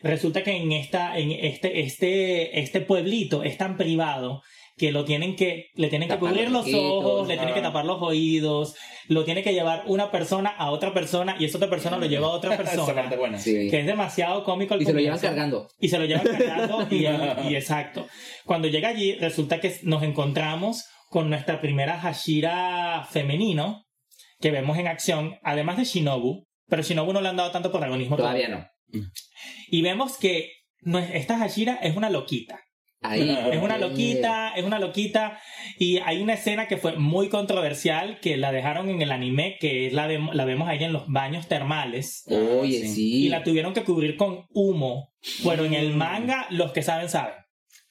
Resulta que en esta, en este, este, este pueblito es tan privado que lo tienen que, le tienen que Tapar cubrir los ojitos, ojos, le tienen que tapar los oídos, lo tiene que llevar una persona a otra persona y esa otra persona lo lleva a otra *laughs* persona. buena. Sí. Que es demasiado cómico al Y se lo llevan cargando. Y se lo llevan cargando y, *laughs* y exacto. Cuando llega allí, resulta que nos encontramos con nuestra primera Hashira femenino que vemos en acción, además de Shinobu, pero Shinobu no le han dado tanto protagonismo Todavía no. Y vemos que esta Hashira es una loquita. Ahí. Es una loquita, es una loquita. Y hay una escena que fue muy controversial que la dejaron en el anime, que es la, vemos- la vemos ahí en los baños termales. Oye, Sí. sí. Y la tuvieron que cubrir con humo. Pero en el manga, los que saben, saben.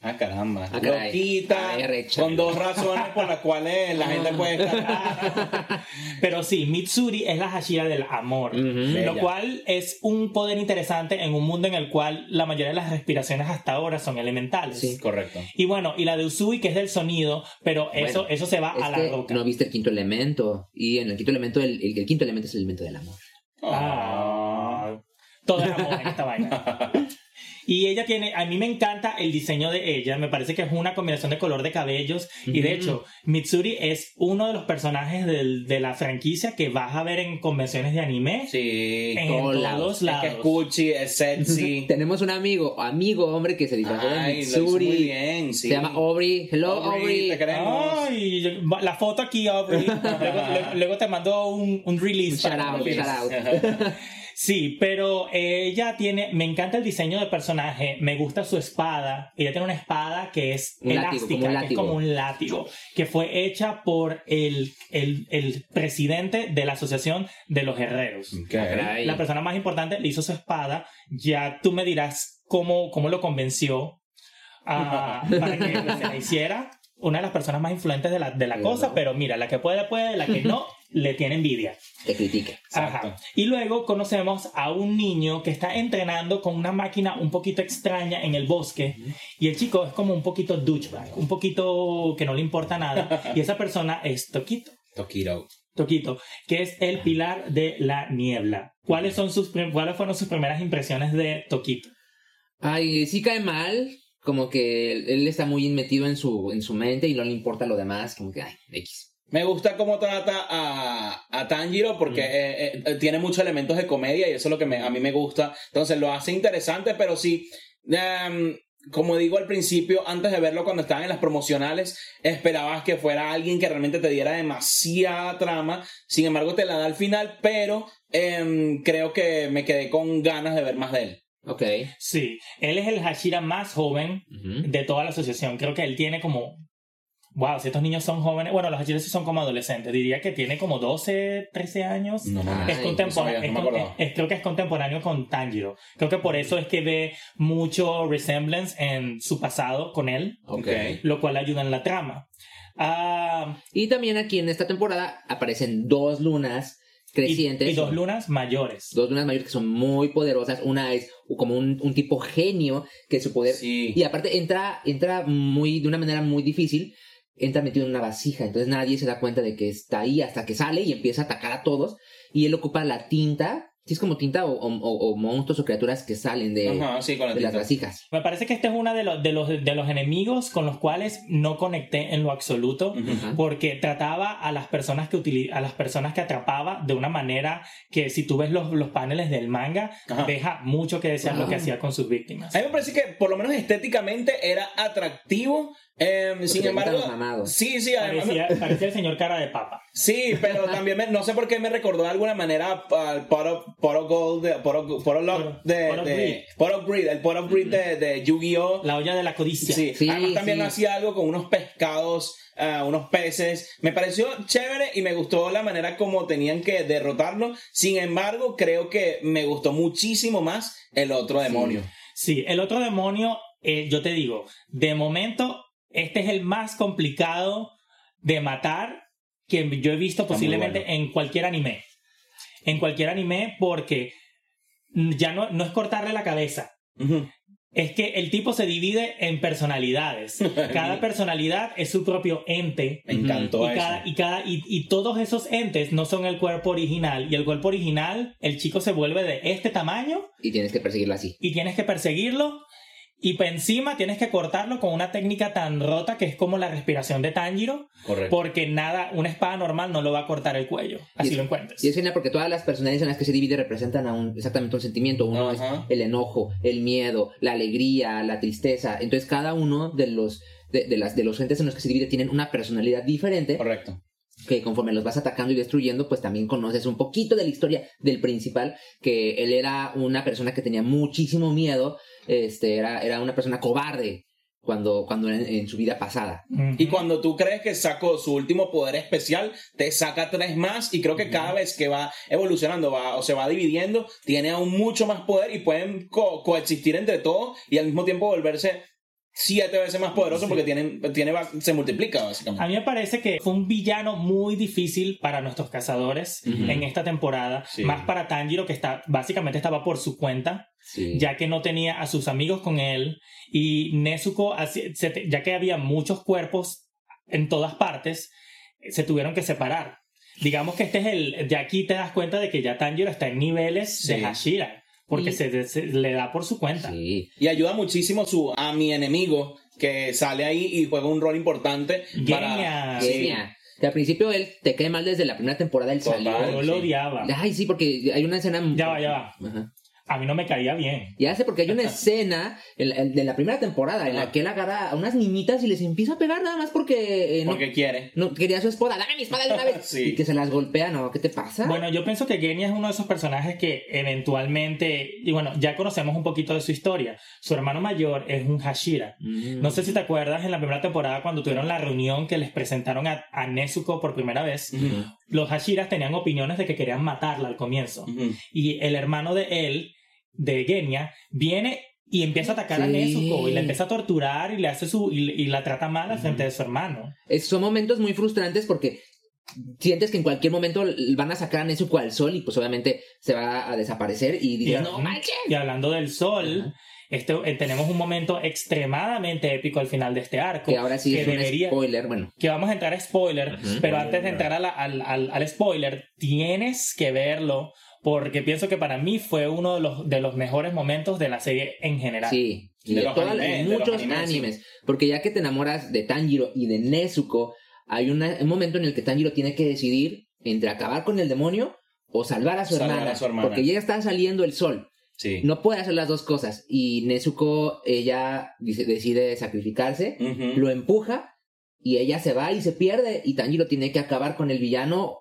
Ah, caramba. Ah, caray. Loquita. Ay, arrecha. con dos razones por las cuales la gente puede estar. *laughs* Pero sí, Mitsuri es la Hashira del amor. Ujú. Bella. Lo cual es un poder interesante en un mundo en el cual la mayoría de las respiraciones hasta ahora son elementales. Sí. Correcto. Y bueno, y la de Usui, que es del sonido, pero eso, Bueno, eso se va a la roca. no viste el quinto elemento. Y en el quinto elemento, el, el- el quinto elemento es el elemento del amor. Ah, todo es amor en esta vaina. *laughs* Y ella tiene, a mí me encanta el diseño de ella, me parece que es una combinación de color de cabellos y de hecho Mitsuri es uno de los personajes del- de la franquicia que vas a ver en convenciones de anime Sí. en todos todos lados. Es que lados. es cuchi, es sexy. *laughs* Tenemos un amigo, amigo, hombre, que se disfrazó de Mitsuri. muy bien, sí. Se llama Aubrey. Hello, Aubrey, Aubrey. te queremos. Ay, yo- la foto aquí, Aubrey. *laughs* luego, luego- te mando un, un release. Shout para out, shout out. *laughs* Sí, pero ella tiene, me encanta el diseño del personaje, me gusta su espada. Ella tiene una espada que es Un látigo, elástica, como un que es como un látigo, que fue hecha por el, el, el presidente de la Asociación de los Herreros. Ah. La persona más importante le hizo su espada. Ya tú me dirás cómo, cómo lo convenció ah, *laughs* para que se la hiciera. Una de las personas más influyentes de la, de la cosa, no. pero mira, la que puede, puede, la que no, le tiene envidia. Te critique. Ajá. Y luego conocemos a un niño que está entrenando con una máquina un poquito extraña en el bosque. Y el chico es como un poquito douchebag, un poquito que no le importa nada. Y esa persona es Toquito. Tokiro. Toquito, que es el pilar de la niebla. ¿Cuáles, son sus, ¿Cuáles fueron sus primeras impresiones de Toquito? Ay, sí cae mal. Como que él, él está muy metido en su, en su mente y no le importa lo demás. Como que, ay, X. Me gusta cómo trata a, a Tanjiro porque eh, eh, tiene muchos elementos de comedia y eso es lo que me- a mí me gusta. Entonces lo hace interesante, pero sí, em, como digo al principio, antes de verlo cuando estaban en las promocionales, esperabas que fuera alguien que realmente te diera demasiada trama. Sin embargo, te la da al final, pero em, creo que me quedé con ganas de ver más de él. Ok. Sí, él es el Hashira más joven de toda la asociación. Creo que él tiene como. Wow, si estos niños son jóvenes. Bueno, los sí son como adolescentes. Diría que tiene como 12, 13 años. No, no, es no contemporáneo. sabía, no me es con- acordaba. es- creo que es contemporáneo con Tanjiro. Creo que por eso es que ve mucho resemblance en su pasado con él, Ok. lo cual ayuda en la trama. Ah, Y también aquí en esta temporada aparecen dos lunas y, crecientes. y dos lunas mayores. Dos lunas mayores que son muy poderosas. Una es como un, un tipo genio que su poder. Sí. Y aparte entra, entra muy, de una manera muy difícil. Entra metido en una vasija. Entonces nadie se da cuenta de que está ahí hasta que sale y empieza a atacar a todos. Y él ocupa la tinta. Si es como tinta o, o- o monstruos o criaturas que salen de, Ajá, sí, con la de las vasijas. Me parece que este es uno de los, de, los, de los enemigos con los cuales no conecté en lo absoluto. Porque trataba a las personas que utili- a las personas que atrapaba de una manera que si tú ves los, los paneles del manga Ajá. deja mucho que desear lo que hacía con sus víctimas A mí me parece que por lo menos estéticamente era atractivo. Eh, sin embargo, sí, sí, además, parecía, parecía el señor cara de papa sí, pero *laughs* también me- no sé por qué me recordó de alguna manera al Pot of, Pot of Gold, de, Pot of Lock de, de- Greed, el Pot of Greed de, de Yu-Gi-Oh! la olla de la codicia Sí, Sí, además también sí. hacía algo con unos pescados, ah, unos peces. Me pareció chévere y me gustó la manera como tenían que derrotarlo. Sin embargo, creo que me gustó muchísimo más el otro demonio. Sí, el otro demonio, eh, yo te digo, de momento, este es el más complicado de matar que yo he visto Está posiblemente bueno. en cualquier anime. En cualquier anime, porque ya no, no es cortarle la cabeza. Es que el tipo se divide en personalidades. *laughs* Cada personalidad es su propio ente. Me encantó Y, eso. cada, y, cada, y, y todos esos entes no son el cuerpo original. Y el cuerpo original, el chico se vuelve de este tamaño Y tienes que perseguirlo así. y tienes que perseguirlo. Y por encima tienes que cortarlo con una técnica tan rota que es como la respiración de Tanjiro. Correcto. Porque nada, una espada normal no lo va a cortar el cuello. Así es- lo encuentres. Y es genial porque todas las personalidades en las que se divide representan a un, exactamente un sentimiento. Uno es el enojo, el miedo, la alegría, la tristeza. Entonces cada uno de los, de, de las, de los entes en los que se divide tienen una personalidad diferente Correcto. que conforme los vas atacando y destruyendo, pues también conoces un poquito de la historia del principal, que él era una persona que tenía muchísimo miedo, este, era, era una persona cobarde cuando, cuando en, en su vida pasada. Y cuando tú crees que sacó su último poder especial, te saca tres más y creo que cada vez que va evolucionando va, o se va dividiendo, tiene aún mucho más poder y pueden co- coexistir entre todos y al mismo tiempo volverse siete veces más poderoso porque tienen, tiene, se multiplica A básicamente. mí me parece que fue un villano muy difícil para nuestros cazadores en esta temporada. Sí. Más para Tanjiro, que está, básicamente estaba por su cuenta, Sí. ya que no tenía a sus amigos con él. Y Nezuko, ya que había muchos cuerpos en todas partes, se tuvieron que separar. Digamos que este es el. De aquí te das cuenta de que ya Tanjiro está en niveles de Hashira, porque Y- se, se- le da por su cuenta. Sí. Y ayuda muchísimo su a mi enemigo que sale ahí y juega un rol importante para... Genia. Sí. Genia. Que al principio él te cae mal desde la primera temporada, él Total. salió. Yo lo sí. odiaba. Ay, sí, porque hay una escena... Ya va, ya va. Ajá. A mí no me caía bien. Ya sé, porque hay una *laughs* escena en la- en- de la primera temporada en la que él agarra a unas niñitas y les empieza a pegar nada más porque, eh, no, Porque quiere. no quería su espada. ¡Dame mi espada de una vez! *laughs* Sí. Y que se las golpea, ¿no? ¿Qué te pasa? Bueno, yo pienso que Genya es uno de esos personajes que eventualmente, y bueno, ya conocemos un poquito de su historia. Su hermano mayor es un Hashira. Mm. No sé si te acuerdas en la primera temporada cuando tuvieron la reunión que les presentaron a, a Nezuko por primera vez. Los Hashiras tenían opiniones de que querían matarla al comienzo. Y el hermano de él, de Genya, viene y empieza a atacar a. Nezuko y la empieza a torturar y le hace su y, y la trata mal al frente de su hermano. Es- son momentos muy frustrantes porque sientes que en cualquier momento van a sacar a Nezuko al sol y pues obviamente se va a desaparecer y Y, dices, no manches. y hablando del sol, este, eh, tenemos un momento extremadamente épico al final de este arco. Que ahora sí que es un debería- spoiler, bueno. que vamos a entrar a spoiler, pero antes de entrar a la- al, al- al spoiler, tienes que verlo porque pienso que para mí fue uno de los, de los mejores momentos de la serie en general. Sí, y De de, todas- animes, de muchos animes, animes, sí. Porque ya que te enamoras de Tanjiro y de Nezuko, hay una- un momento en el que Tanjiro tiene que decidir entre acabar con el demonio o salvar a su, Salvar hermana, a su hermana. Porque ya está saliendo el sol. Sí. No puede hacer las dos cosas. Y Nezuko, ella dice- decide sacrificarse, lo empuja y ella se va y se pierde. Y Tanjiro tiene que acabar con el villano.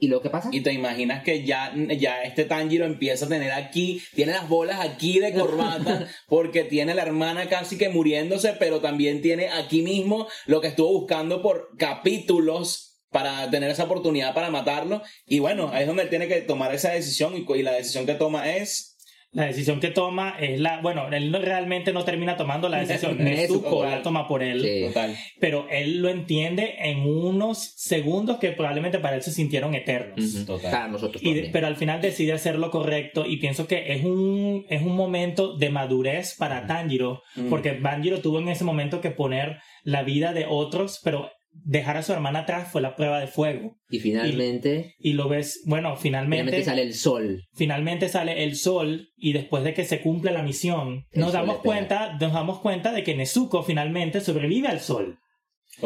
¿Y lo que pasa? Y te imaginas que ya, ya este Tanjiro empieza a tener aquí, tiene las bolas aquí de corbata, *laughs* porque tiene la hermana casi que muriéndose, pero también tiene aquí mismo lo que estuvo buscando por capítulos para tener esa oportunidad para matarlo. Y bueno, ahí es donde él tiene que tomar esa decisión y, y la decisión que toma es... La decisión que toma es la. Bueno, él no- realmente no termina tomando la decisión. *laughs* Nezuko, la toma por él. Sí. Total. Pero él lo entiende en unos segundos que probablemente para él se sintieron eternos. Total. Para nosotros Y pero al final decide hacer lo correcto y pienso que es un, es un momento de madurez para Tanjiro, Mm. porque Tanjiro tuvo en ese momento que poner la vida de otros, pero dejar a su hermana atrás fue la prueba de fuego. Y finalmente, Y lo ves, bueno, finalmente, finalmente sale el sol. finalmente sale el sol y después de que se cumple la misión, El nos damos cuenta, nos damos cuenta de que Nezuko finalmente sobrevive al sol.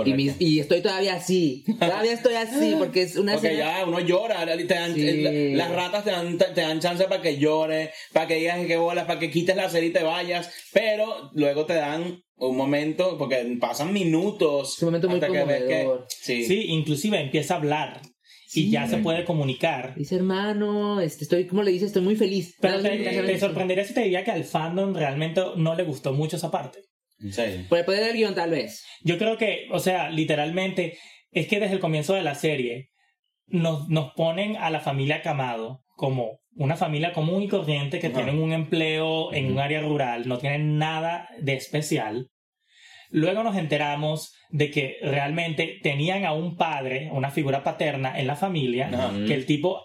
Y, mis- y estoy todavía así. Todavía estoy así porque es una Porque escena- ya uno llora, te dan- Sí. el- las ratas te dan, te dan chance para que llores, para que digas que bolas, para que quites la serie y te vayas, pero luego te dan un momento, porque pasan minutos. Es un momento muy hasta que ves que- conmovedor. sí. Sí, inclusive empieza a hablar y Sí. ya se puede comunicar. Dice, hermano, este, estoy, ¿cómo le dice? Estoy muy feliz. Pero te, no, te- te sorprendería si te diría que al fandom realmente no le gustó mucho esa parte. Serio. Por el poder del guion, tal vez. Yo creo que, o sea, literalmente, es que desde el comienzo de la serie nos, nos ponen a la familia Camado como una familia común y corriente que tienen un empleo en un área rural, no tienen nada de especial. Luego nos enteramos de que realmente tenían a un padre, una figura paterna en la familia, Ajá. que el tipo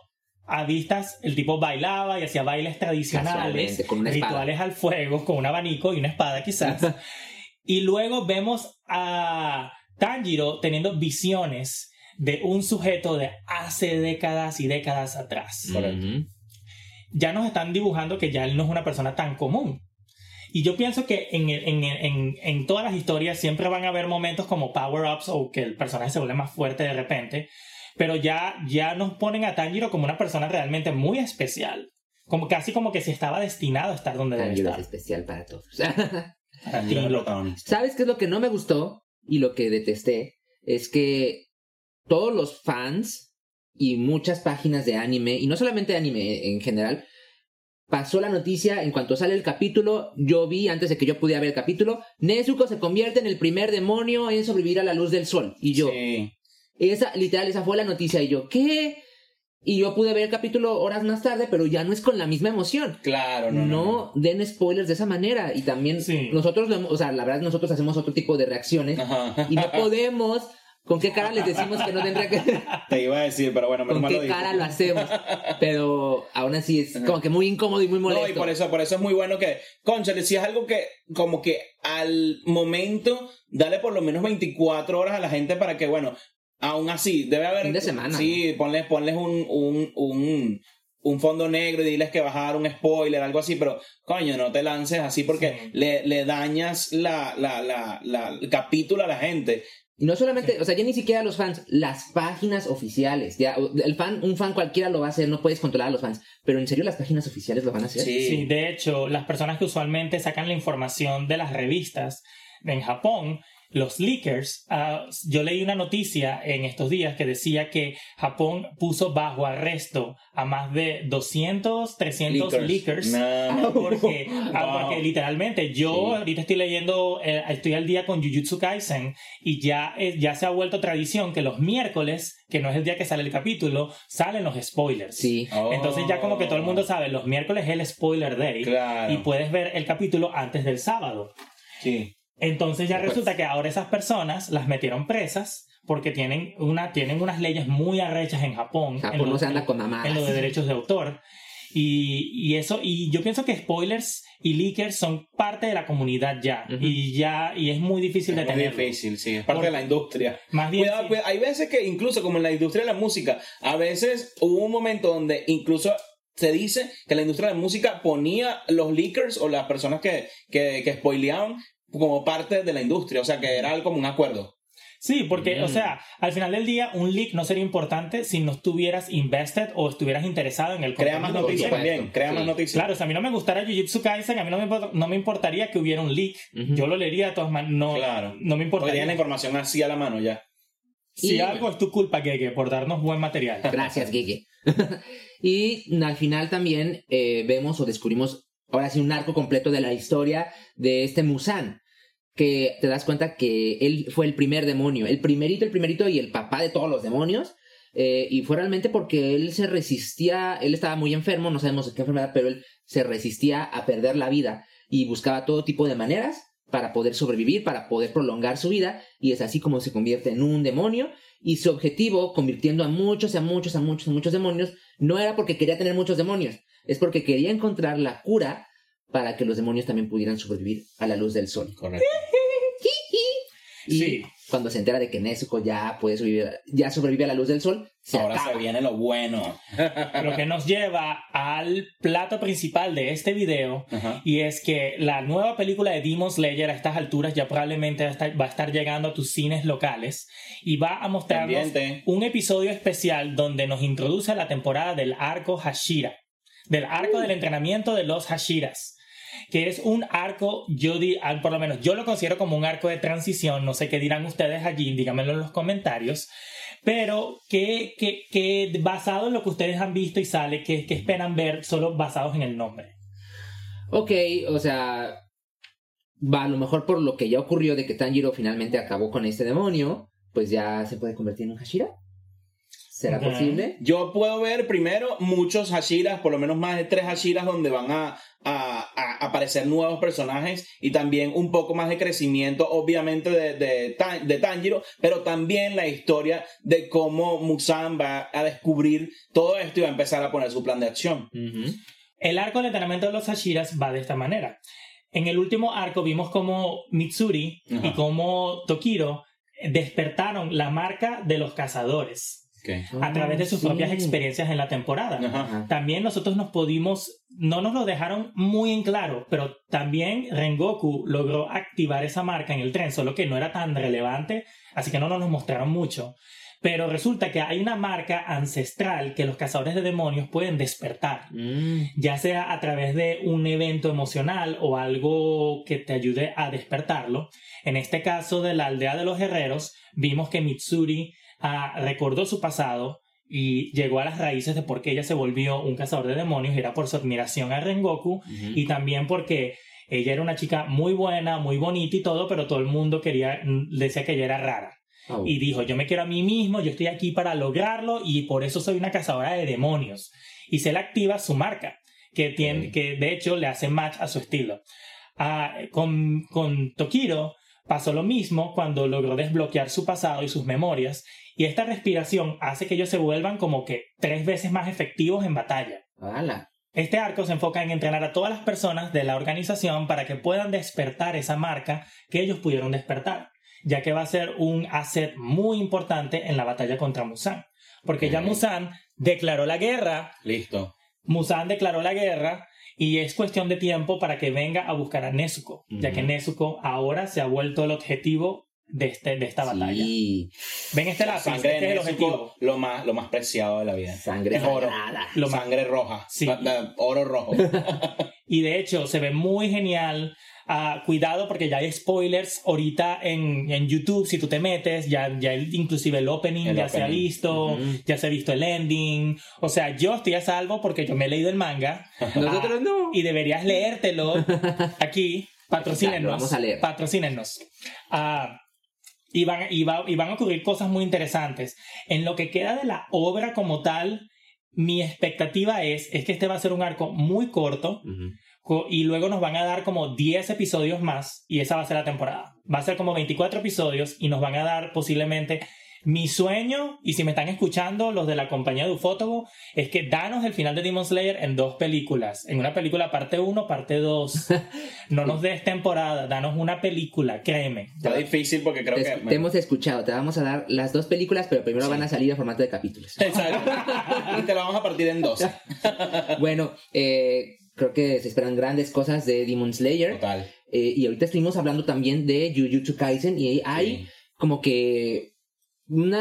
a vistas, el tipo bailaba y hacía bailes tradicionales, con rituales al fuego, con un abanico y una espada quizás. *laughs* y luego vemos a Tanjiro teniendo visiones de un sujeto de hace décadas y décadas atrás. Correcto. Ujú. Ya nos están dibujando que ya él no es una persona tan común. Y yo pienso que en, en, en, en todas las historias siempre van a haber momentos como power-ups o que el personaje se vuelve más fuerte de repente, pero ya, ya nos ponen a Tanjiro como una persona realmente muy especial. Como casi como que si estaba destinado a estar donde debe Tanjiro es estar. especial para todos. *laughs* Para el protagonista. ¿Sabes qué es lo que no me gustó y lo que detesté? Es que todos los fans y muchas páginas de anime, y no solamente de anime en general, pasó la noticia en cuanto sale el capítulo, yo vi antes de que yo pudiera ver el capítulo, Nezuko se convierte en el primer demonio en sobrevivir a la luz del sol. Y yo, Sí. esa, literal, esa fue la noticia. Y yo, ¿qué? Y yo pude ver el capítulo horas más tarde, pero ya no es con la misma emoción. Claro, no, No, no. no. den spoilers de esa manera. Y también Sí. nosotros, lo hemos- o sea, la verdad, nosotros hacemos otro tipo de reacciones Ajá. y no podemos. ¿Con qué cara les decimos que no tendría que.? *laughs* Te iba a decir, pero bueno, menos ¿Con mal lo qué dijo. cara lo hacemos? Pero aún así es como que muy incómodo y muy molesto. No, y por eso, por eso es muy bueno que, conchale, si es algo que, como que al momento, dale por lo menos 24 horas a la gente para que, bueno, aún así, debe haber. Fin de semana, Sí, ponles, ponles un, un, un, un fondo negro y diles que vas a dar un spoiler, algo así, pero, coño, no te lances así porque Sí. le, le dañas la, la, la, la, el capítulo a la gente. Y no solamente, o sea, ya ni siquiera los fans, las páginas oficiales. Ya, el fan, un fan cualquiera lo va a hacer, no puedes controlar a los fans. Pero en serio, las páginas oficiales lo van a hacer. Sí. Sí, de hecho, las personas que usualmente sacan la información de las revistas en Japón, los leakers, ah, yo leí una noticia en estos días que decía que Japón puso bajo arresto a más de 200, 300 leakers. No. Porque, *laughs* ah, Wow. porque literalmente yo Sí. ahorita estoy leyendo, eh, estoy al día con Jujutsu Kaisen y ya, eh, ya se ha vuelto tradición que los miércoles, que no es el día que sale el capítulo, salen los spoilers. Sí. Oh. Entonces ya como que todo el mundo sabe, los miércoles es el spoiler day Claro. y puedes ver el capítulo antes del sábado. Sí. Entonces ya Pues. resulta que ahora esas personas las metieron presas porque tienen, una, tienen unas leyes muy arrechas en Japón. Japón en no se anda con mamadas. en lo de derechos de autor. Y, y eso, y yo pienso que spoilers y leakers son parte de la comunidad ya. Ujú. Y ya, y es muy difícil de Es tener. difícil, sí, es parte de la industria. Más bien, Cuidado, sí. cuidado. Hay veces que incluso como en la industria de la música, a veces hubo un momento donde incluso se dice que la industria de la música ponía los leakers o las personas que, que, que spoileaban como parte de la industria, o sea que era algo como un acuerdo. Sí, porque, o Mm. sea, al final del día, un leak no sería importante si no estuvieras invested o estuvieras interesado en el Crea más noticias también, crea sí. más noticias. Claro, si a mí no me gustara Jujutsu Kaisen, a mí no me, no me importaría que hubiera un leak. Yo lo leería de todas maneras. No, Claro. no me importaría. la información así a la mano ya. Si Y- algo es tu culpa, Gege, por darnos buen material. *laughs* Gracias, Gege. *laughs* y al final también eh, vemos o descubrimos ahora sí un arco completo de la historia de este Musan. Que te das cuenta que él fue el primer demonio, el primerito, el primerito y el papá de todos los demonios. eh, y fue realmente porque él se resistía, él estaba muy enfermo, no sabemos qué enfermedad, pero él se resistía a perder la vida y buscaba todo tipo de maneras para poder sobrevivir, para poder prolongar su vida, y es así como se convierte en un demonio, y su objetivo, convirtiendo a muchos, a muchos, a muchos, a muchos demonios, no era porque quería tener muchos demonios, es porque quería encontrar la cura para que los demonios también pudieran sobrevivir a la luz del sol. Correcto. *laughs* Y Sí. cuando se entera de que Nezuko ya puede sobrevivir, ya sobrevive a la luz del sol, se Ahora acaba. se viene lo bueno. *laughs* Lo que nos lleva al plato principal de este video. Ajá. Y es que la nueva película de Demon Slayer a estas alturas ya probablemente va a estar, va a estar llegando a tus cines locales y va a mostrarnos Pendiente. un episodio especial donde nos introduce a la temporada del arco Hashira, del arco del entrenamiento de los Hashiras, que es un arco, yo di, ah, por lo menos yo lo considero como un arco de transición, no sé qué dirán ustedes allí, díganmelo en los comentarios, pero que, basado en lo que ustedes han visto y sale, que esperan ver solo basados en el nombre. Ok, o sea, va a lo mejor por lo que ya ocurrió de que Tanjiro finalmente acabó con este demonio, pues ya se puede convertir en un Hashira. ¿Será posible? Yo puedo ver primero muchos Hashiras, por lo menos más de tres Hashiras, donde van a, a- a aparecer nuevos personajes y también un poco más de crecimiento, obviamente, de, de, Tan- de Tanjiro, pero también la historia de cómo Musan va a descubrir todo esto y va a empezar a poner su plan de acción. El arco del entrenamiento de los Hashiras va de esta manera. En el último arco vimos cómo Mitsuri y cómo Tokiro despertaron la marca de los cazadores a través de sus Sí. propias experiencias en la temporada. Ajá. Ajá. También nosotros nos pudimos, no nos lo dejaron muy en claro, pero también Rengoku logró activar esa marca en el tren, solo que no era tan relevante, así que no nos lo mostraron mucho. Pero resulta que hay una marca ancestral que los cazadores de demonios pueden despertar Mm. ya sea a través de un evento emocional o algo que te ayude a despertarlo. En este caso de la aldea de los herreros, vimos que Mitsuri ah, recordó su pasado y llegó a las raíces de por qué ella se volvió un cazador de demonios, era por su admiración a Rengoku Ujú. y también porque ella era una chica muy buena, muy bonita y todo, pero todo el mundo quería, decía que ella era rara Oh. y dijo, yo me quiero a mí mismo, yo estoy aquí para lograrlo y por eso soy una cazadora de demonios. Y se le activa su marca, que, tiene, que de hecho le hace match a su estilo. Ah, con, con Tokiro pasó lo mismo cuando logró desbloquear su pasado y sus memorias, y esta respiración hace que ellos se vuelvan como que tres veces más efectivos en batalla. ¡Hala! Este arco se enfoca en entrenar a todas las personas de la organización para que puedan despertar esa marca que ellos pudieron despertar, ya que va a ser un asset muy importante en la batalla contra Musan. Porque ya. Musan declaró la guerra, Listo. Musan declaró la guerra y es cuestión de tiempo para que venga a buscar a Nezuko, ya que. Nezuko ahora se ha vuelto el objetivo de, este, de esta batalla. Sí. Ven este lápiz, Sangre este de es el objetivo. lo más, lo más preciado de la vida. Sangre Es oro. Lo más- Sangre roja. Sí. Oro rojo. *laughs* Y de hecho se ve muy genial. Ah, cuidado porque ya hay spoilers ahorita en, en YouTube. Si tú te metes, ya, ya inclusive el opening El ya se ha opening. visto, Ujú. ya se ha visto el ending. O sea, yo estoy a salvo porque yo me he leído el manga. *laughs* Nosotros Ah, no. Y deberías leértelo *laughs* aquí. Patrocínenos. Claro, vamos a leer. Patrocínenos. Ah, y, van, y, va- y van a ocurrir cosas muy interesantes. En lo que queda de la obra como tal, mi expectativa es, es que este va a ser un arco muy corto Ujú. Y luego nos van a dar como 10 episodios más y esa va a ser la temporada. Va a ser como 24 episodios y nos van a dar posiblemente mi sueño, y si me están escuchando los de la compañía de Ufótogo, es que danos el final de Demon Slayer en dos películas. En una película parte 1, parte 2. *laughs* No nos des temporada, danos una película, créeme. Está difícil porque creo Te, que. te hemos escuchado, te vamos a dar las dos películas, pero primero Sí. van a salir en formato de capítulos. Exacto. *laughs* y te la vamos a partir en dos. *laughs* bueno, eh, creo que se esperan grandes cosas de Demon Slayer. Total. Eh, y ahorita estuvimos hablando también de Jujutsu Kaisen y hay Sí. como que un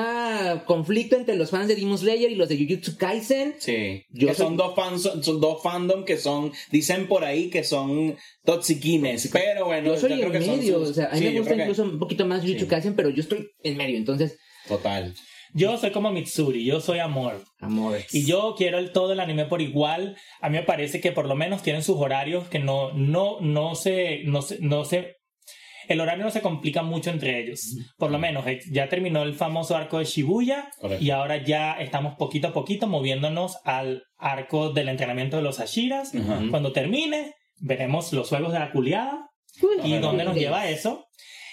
conflicto entre los fans de Demon Slayer y los de Jujutsu Kaisen. Sí. Yo que soy- son dos fans, son dos fandom que son, dicen por ahí que son toxiquines. Pero bueno, Yo soy creo en que son medio, sus- o sea, a mí sí, me gusta que- incluso un poquito más Jujutsu Sí. Kaisen, pero yo estoy en medio, entonces, Total. Yo soy como Mitsuri, yo soy amor. amores. Y yo quiero el todo el anime por igual. A mí me parece que por lo menos tienen sus horarios que no, no, no se, no se, no se, el horario no se complica mucho entre ellos. Por lo menos eh, ya terminó el famoso arco de Shibuya Correcto. y ahora ya estamos poquito a poquito moviéndonos al arco del entrenamiento de los Ashiras. Cuando termine, veremos los juegos de la culiada y Ajá. dónde nos lleva eso.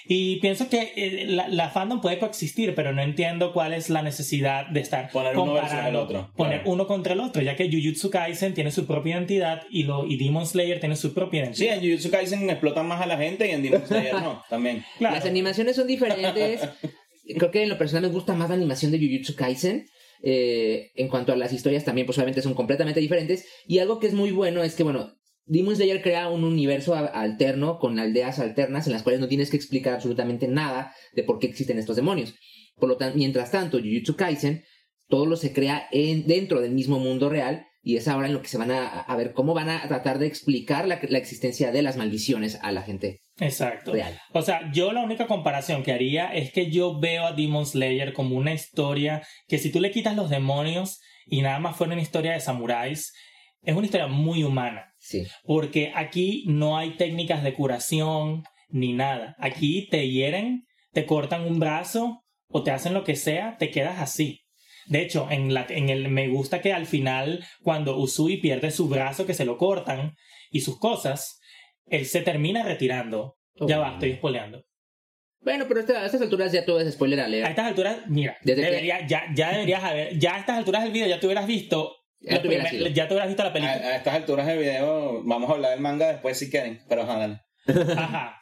Y pienso que eh, la, la fandom puede coexistir, pero no entiendo cuál es la necesidad de estar Poner uno versus el otro, poner claro. uno contra el otro, ya que Jujutsu Kaisen tiene su propia identidad y, lo, y Demon Slayer tiene su propia Sí, identidad. en Jujutsu Kaisen explotan más a la gente y en Demon Slayer no, *laughs* también. Claro. Las animaciones son diferentes. *laughs* Creo que en lo personal me gusta más la animación de Jujutsu Kaisen. Eh, en cuanto a las historias también, pues obviamente son completamente diferentes. Y algo que es muy bueno es que, bueno, Demon Slayer crea un universo alterno con aldeas alternas en las cuales no tienes que explicar absolutamente nada de por qué existen estos demonios. Por lo tanto, mientras tanto, Jujutsu Kaisen, todo lo se crea en, dentro del mismo mundo real y es ahora en lo que se van a, a ver cómo van a tratar de explicar la, la existencia de las maldiciones a la gente Exacto. real. O sea, yo la única comparación que haría es que yo veo a Demon Slayer como una historia que si tú le quitas los demonios y nada más fuera una historia de samuráis, es una historia muy humana. Sí. Porque aquí no hay técnicas de curación ni nada. Aquí te hieren, te cortan un brazo o te hacen lo que sea, te quedas así. De hecho, en, la, en el me gusta que al final, cuando Usui pierde su brazo, que se lo cortan, y sus cosas, él se termina retirando. Ya va, estoy spoileando. Bueno, pero a esta- a estas alturas ya todo es spoiler A alert. estas alturas, mira, Desde que- debería, ya, ya deberías haber, ya a estas alturas del video ya te hubieras visto, Ya te hubieras primer- ido. ya te hubieras visto la película. a estas alturas del video, vamos a hablar del manga después si quieren, pero ajá, dale. *laughs* Ajá.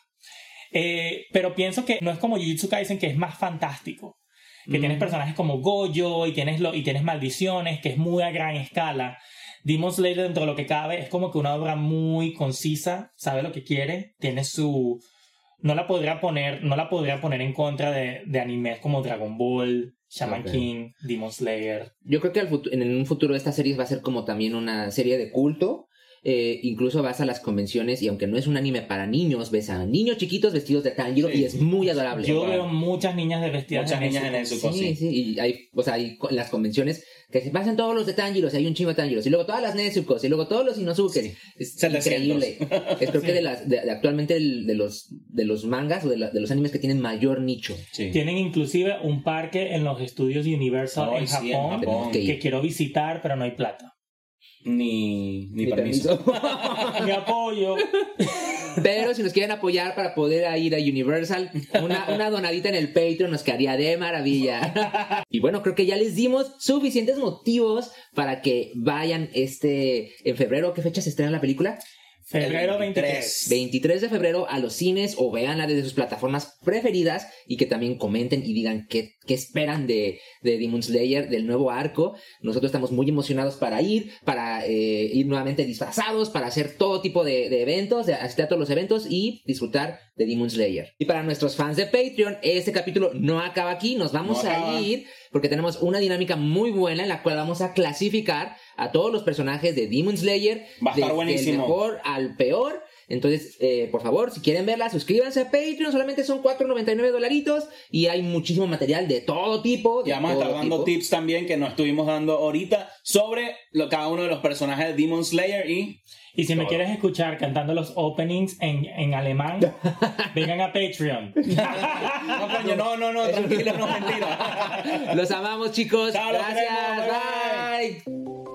Eh, pero pienso que no es como Jujutsu Kaisen, que es más fantástico. Que Mm. tienes personajes como Gojo y tienes, lo, y tienes maldiciones, que es muy a gran escala. Demon Slayer, dentro de lo que cabe, es como que una obra muy concisa, sabe lo que quiere, tiene su. No la podría poner, no la podría poner en contra de, de animes como Dragon Ball, Shaman. King, Demon Slayer. Yo creo que al en un futuro esta serie va a ser como también una serie de culto. Eh, incluso vas a las convenciones y aunque no es un anime para niños, ves a niños chiquitos vestidos de Tanjiro Sí. y es muy adorable. Yo veo muchas niñas de vestidas Muchas niñas en eso. Sí, sí. y hay, o sea, hay en las convenciones que se pasan todos los de Tanjiros, hay un chingo de Tanjiros, y luego todas las Nezukos, y luego todos los Inosuke. Sí. Es 700. increíble. *laughs* Es creo que de las, de, de actualmente el- de los, de los mangas o de, la- de los animes que tienen mayor nicho. Sí. Tienen inclusive un parque en los estudios Universal Ay, en sí, en Japón. Que- que quiero visitar, pero no hay plata. Ni, ni, Ni permiso. Mi *laughs* apoyo. *laughs* Pero si nos quieren apoyar para poder ir a Universal, una, donadita en el Patreon nos quedaría de maravilla. Y bueno, creo que ya les dimos suficientes motivos para que vayan este en febrero. ¿Qué fecha se estrena la película? Febrero El 23. 23 de febrero a los cines o véanla desde sus plataformas preferidas y que también comenten y digan qué, qué esperan de, de Demon Slayer, del nuevo arco. Nosotros estamos muy emocionados para ir, para eh, ir nuevamente disfrazados, para hacer todo tipo de, de eventos, de asistir a todos los eventos y disfrutar de Demon Slayer. Y para nuestros fans de Patreon, este capítulo no acaba aquí, nos vamos No a acaba. ir porque tenemos una dinámica muy buena en la cual vamos a clasificar a todos los personajes de Demon Slayer Va a estar buenísimo. el mejor al peor. Entonces, eh, por favor, si quieren verla, suscríbanse a Patreon. Solamente son 4.99 dolaritos y hay muchísimo material de todo tipo. Y de vamos a estar dando tipo. tips también que nos estuvimos dando ahorita sobre lo, cada uno de los personajes de Demon Slayer y Y si me quieres escuchar cantando los openings en, en alemán, *laughs* vengan a Patreon. *laughs* No, coño, no, no, no, tranquilo, no, mentira. Los amamos, chicos. Chao, Gracias. queremos. Bye, Bye.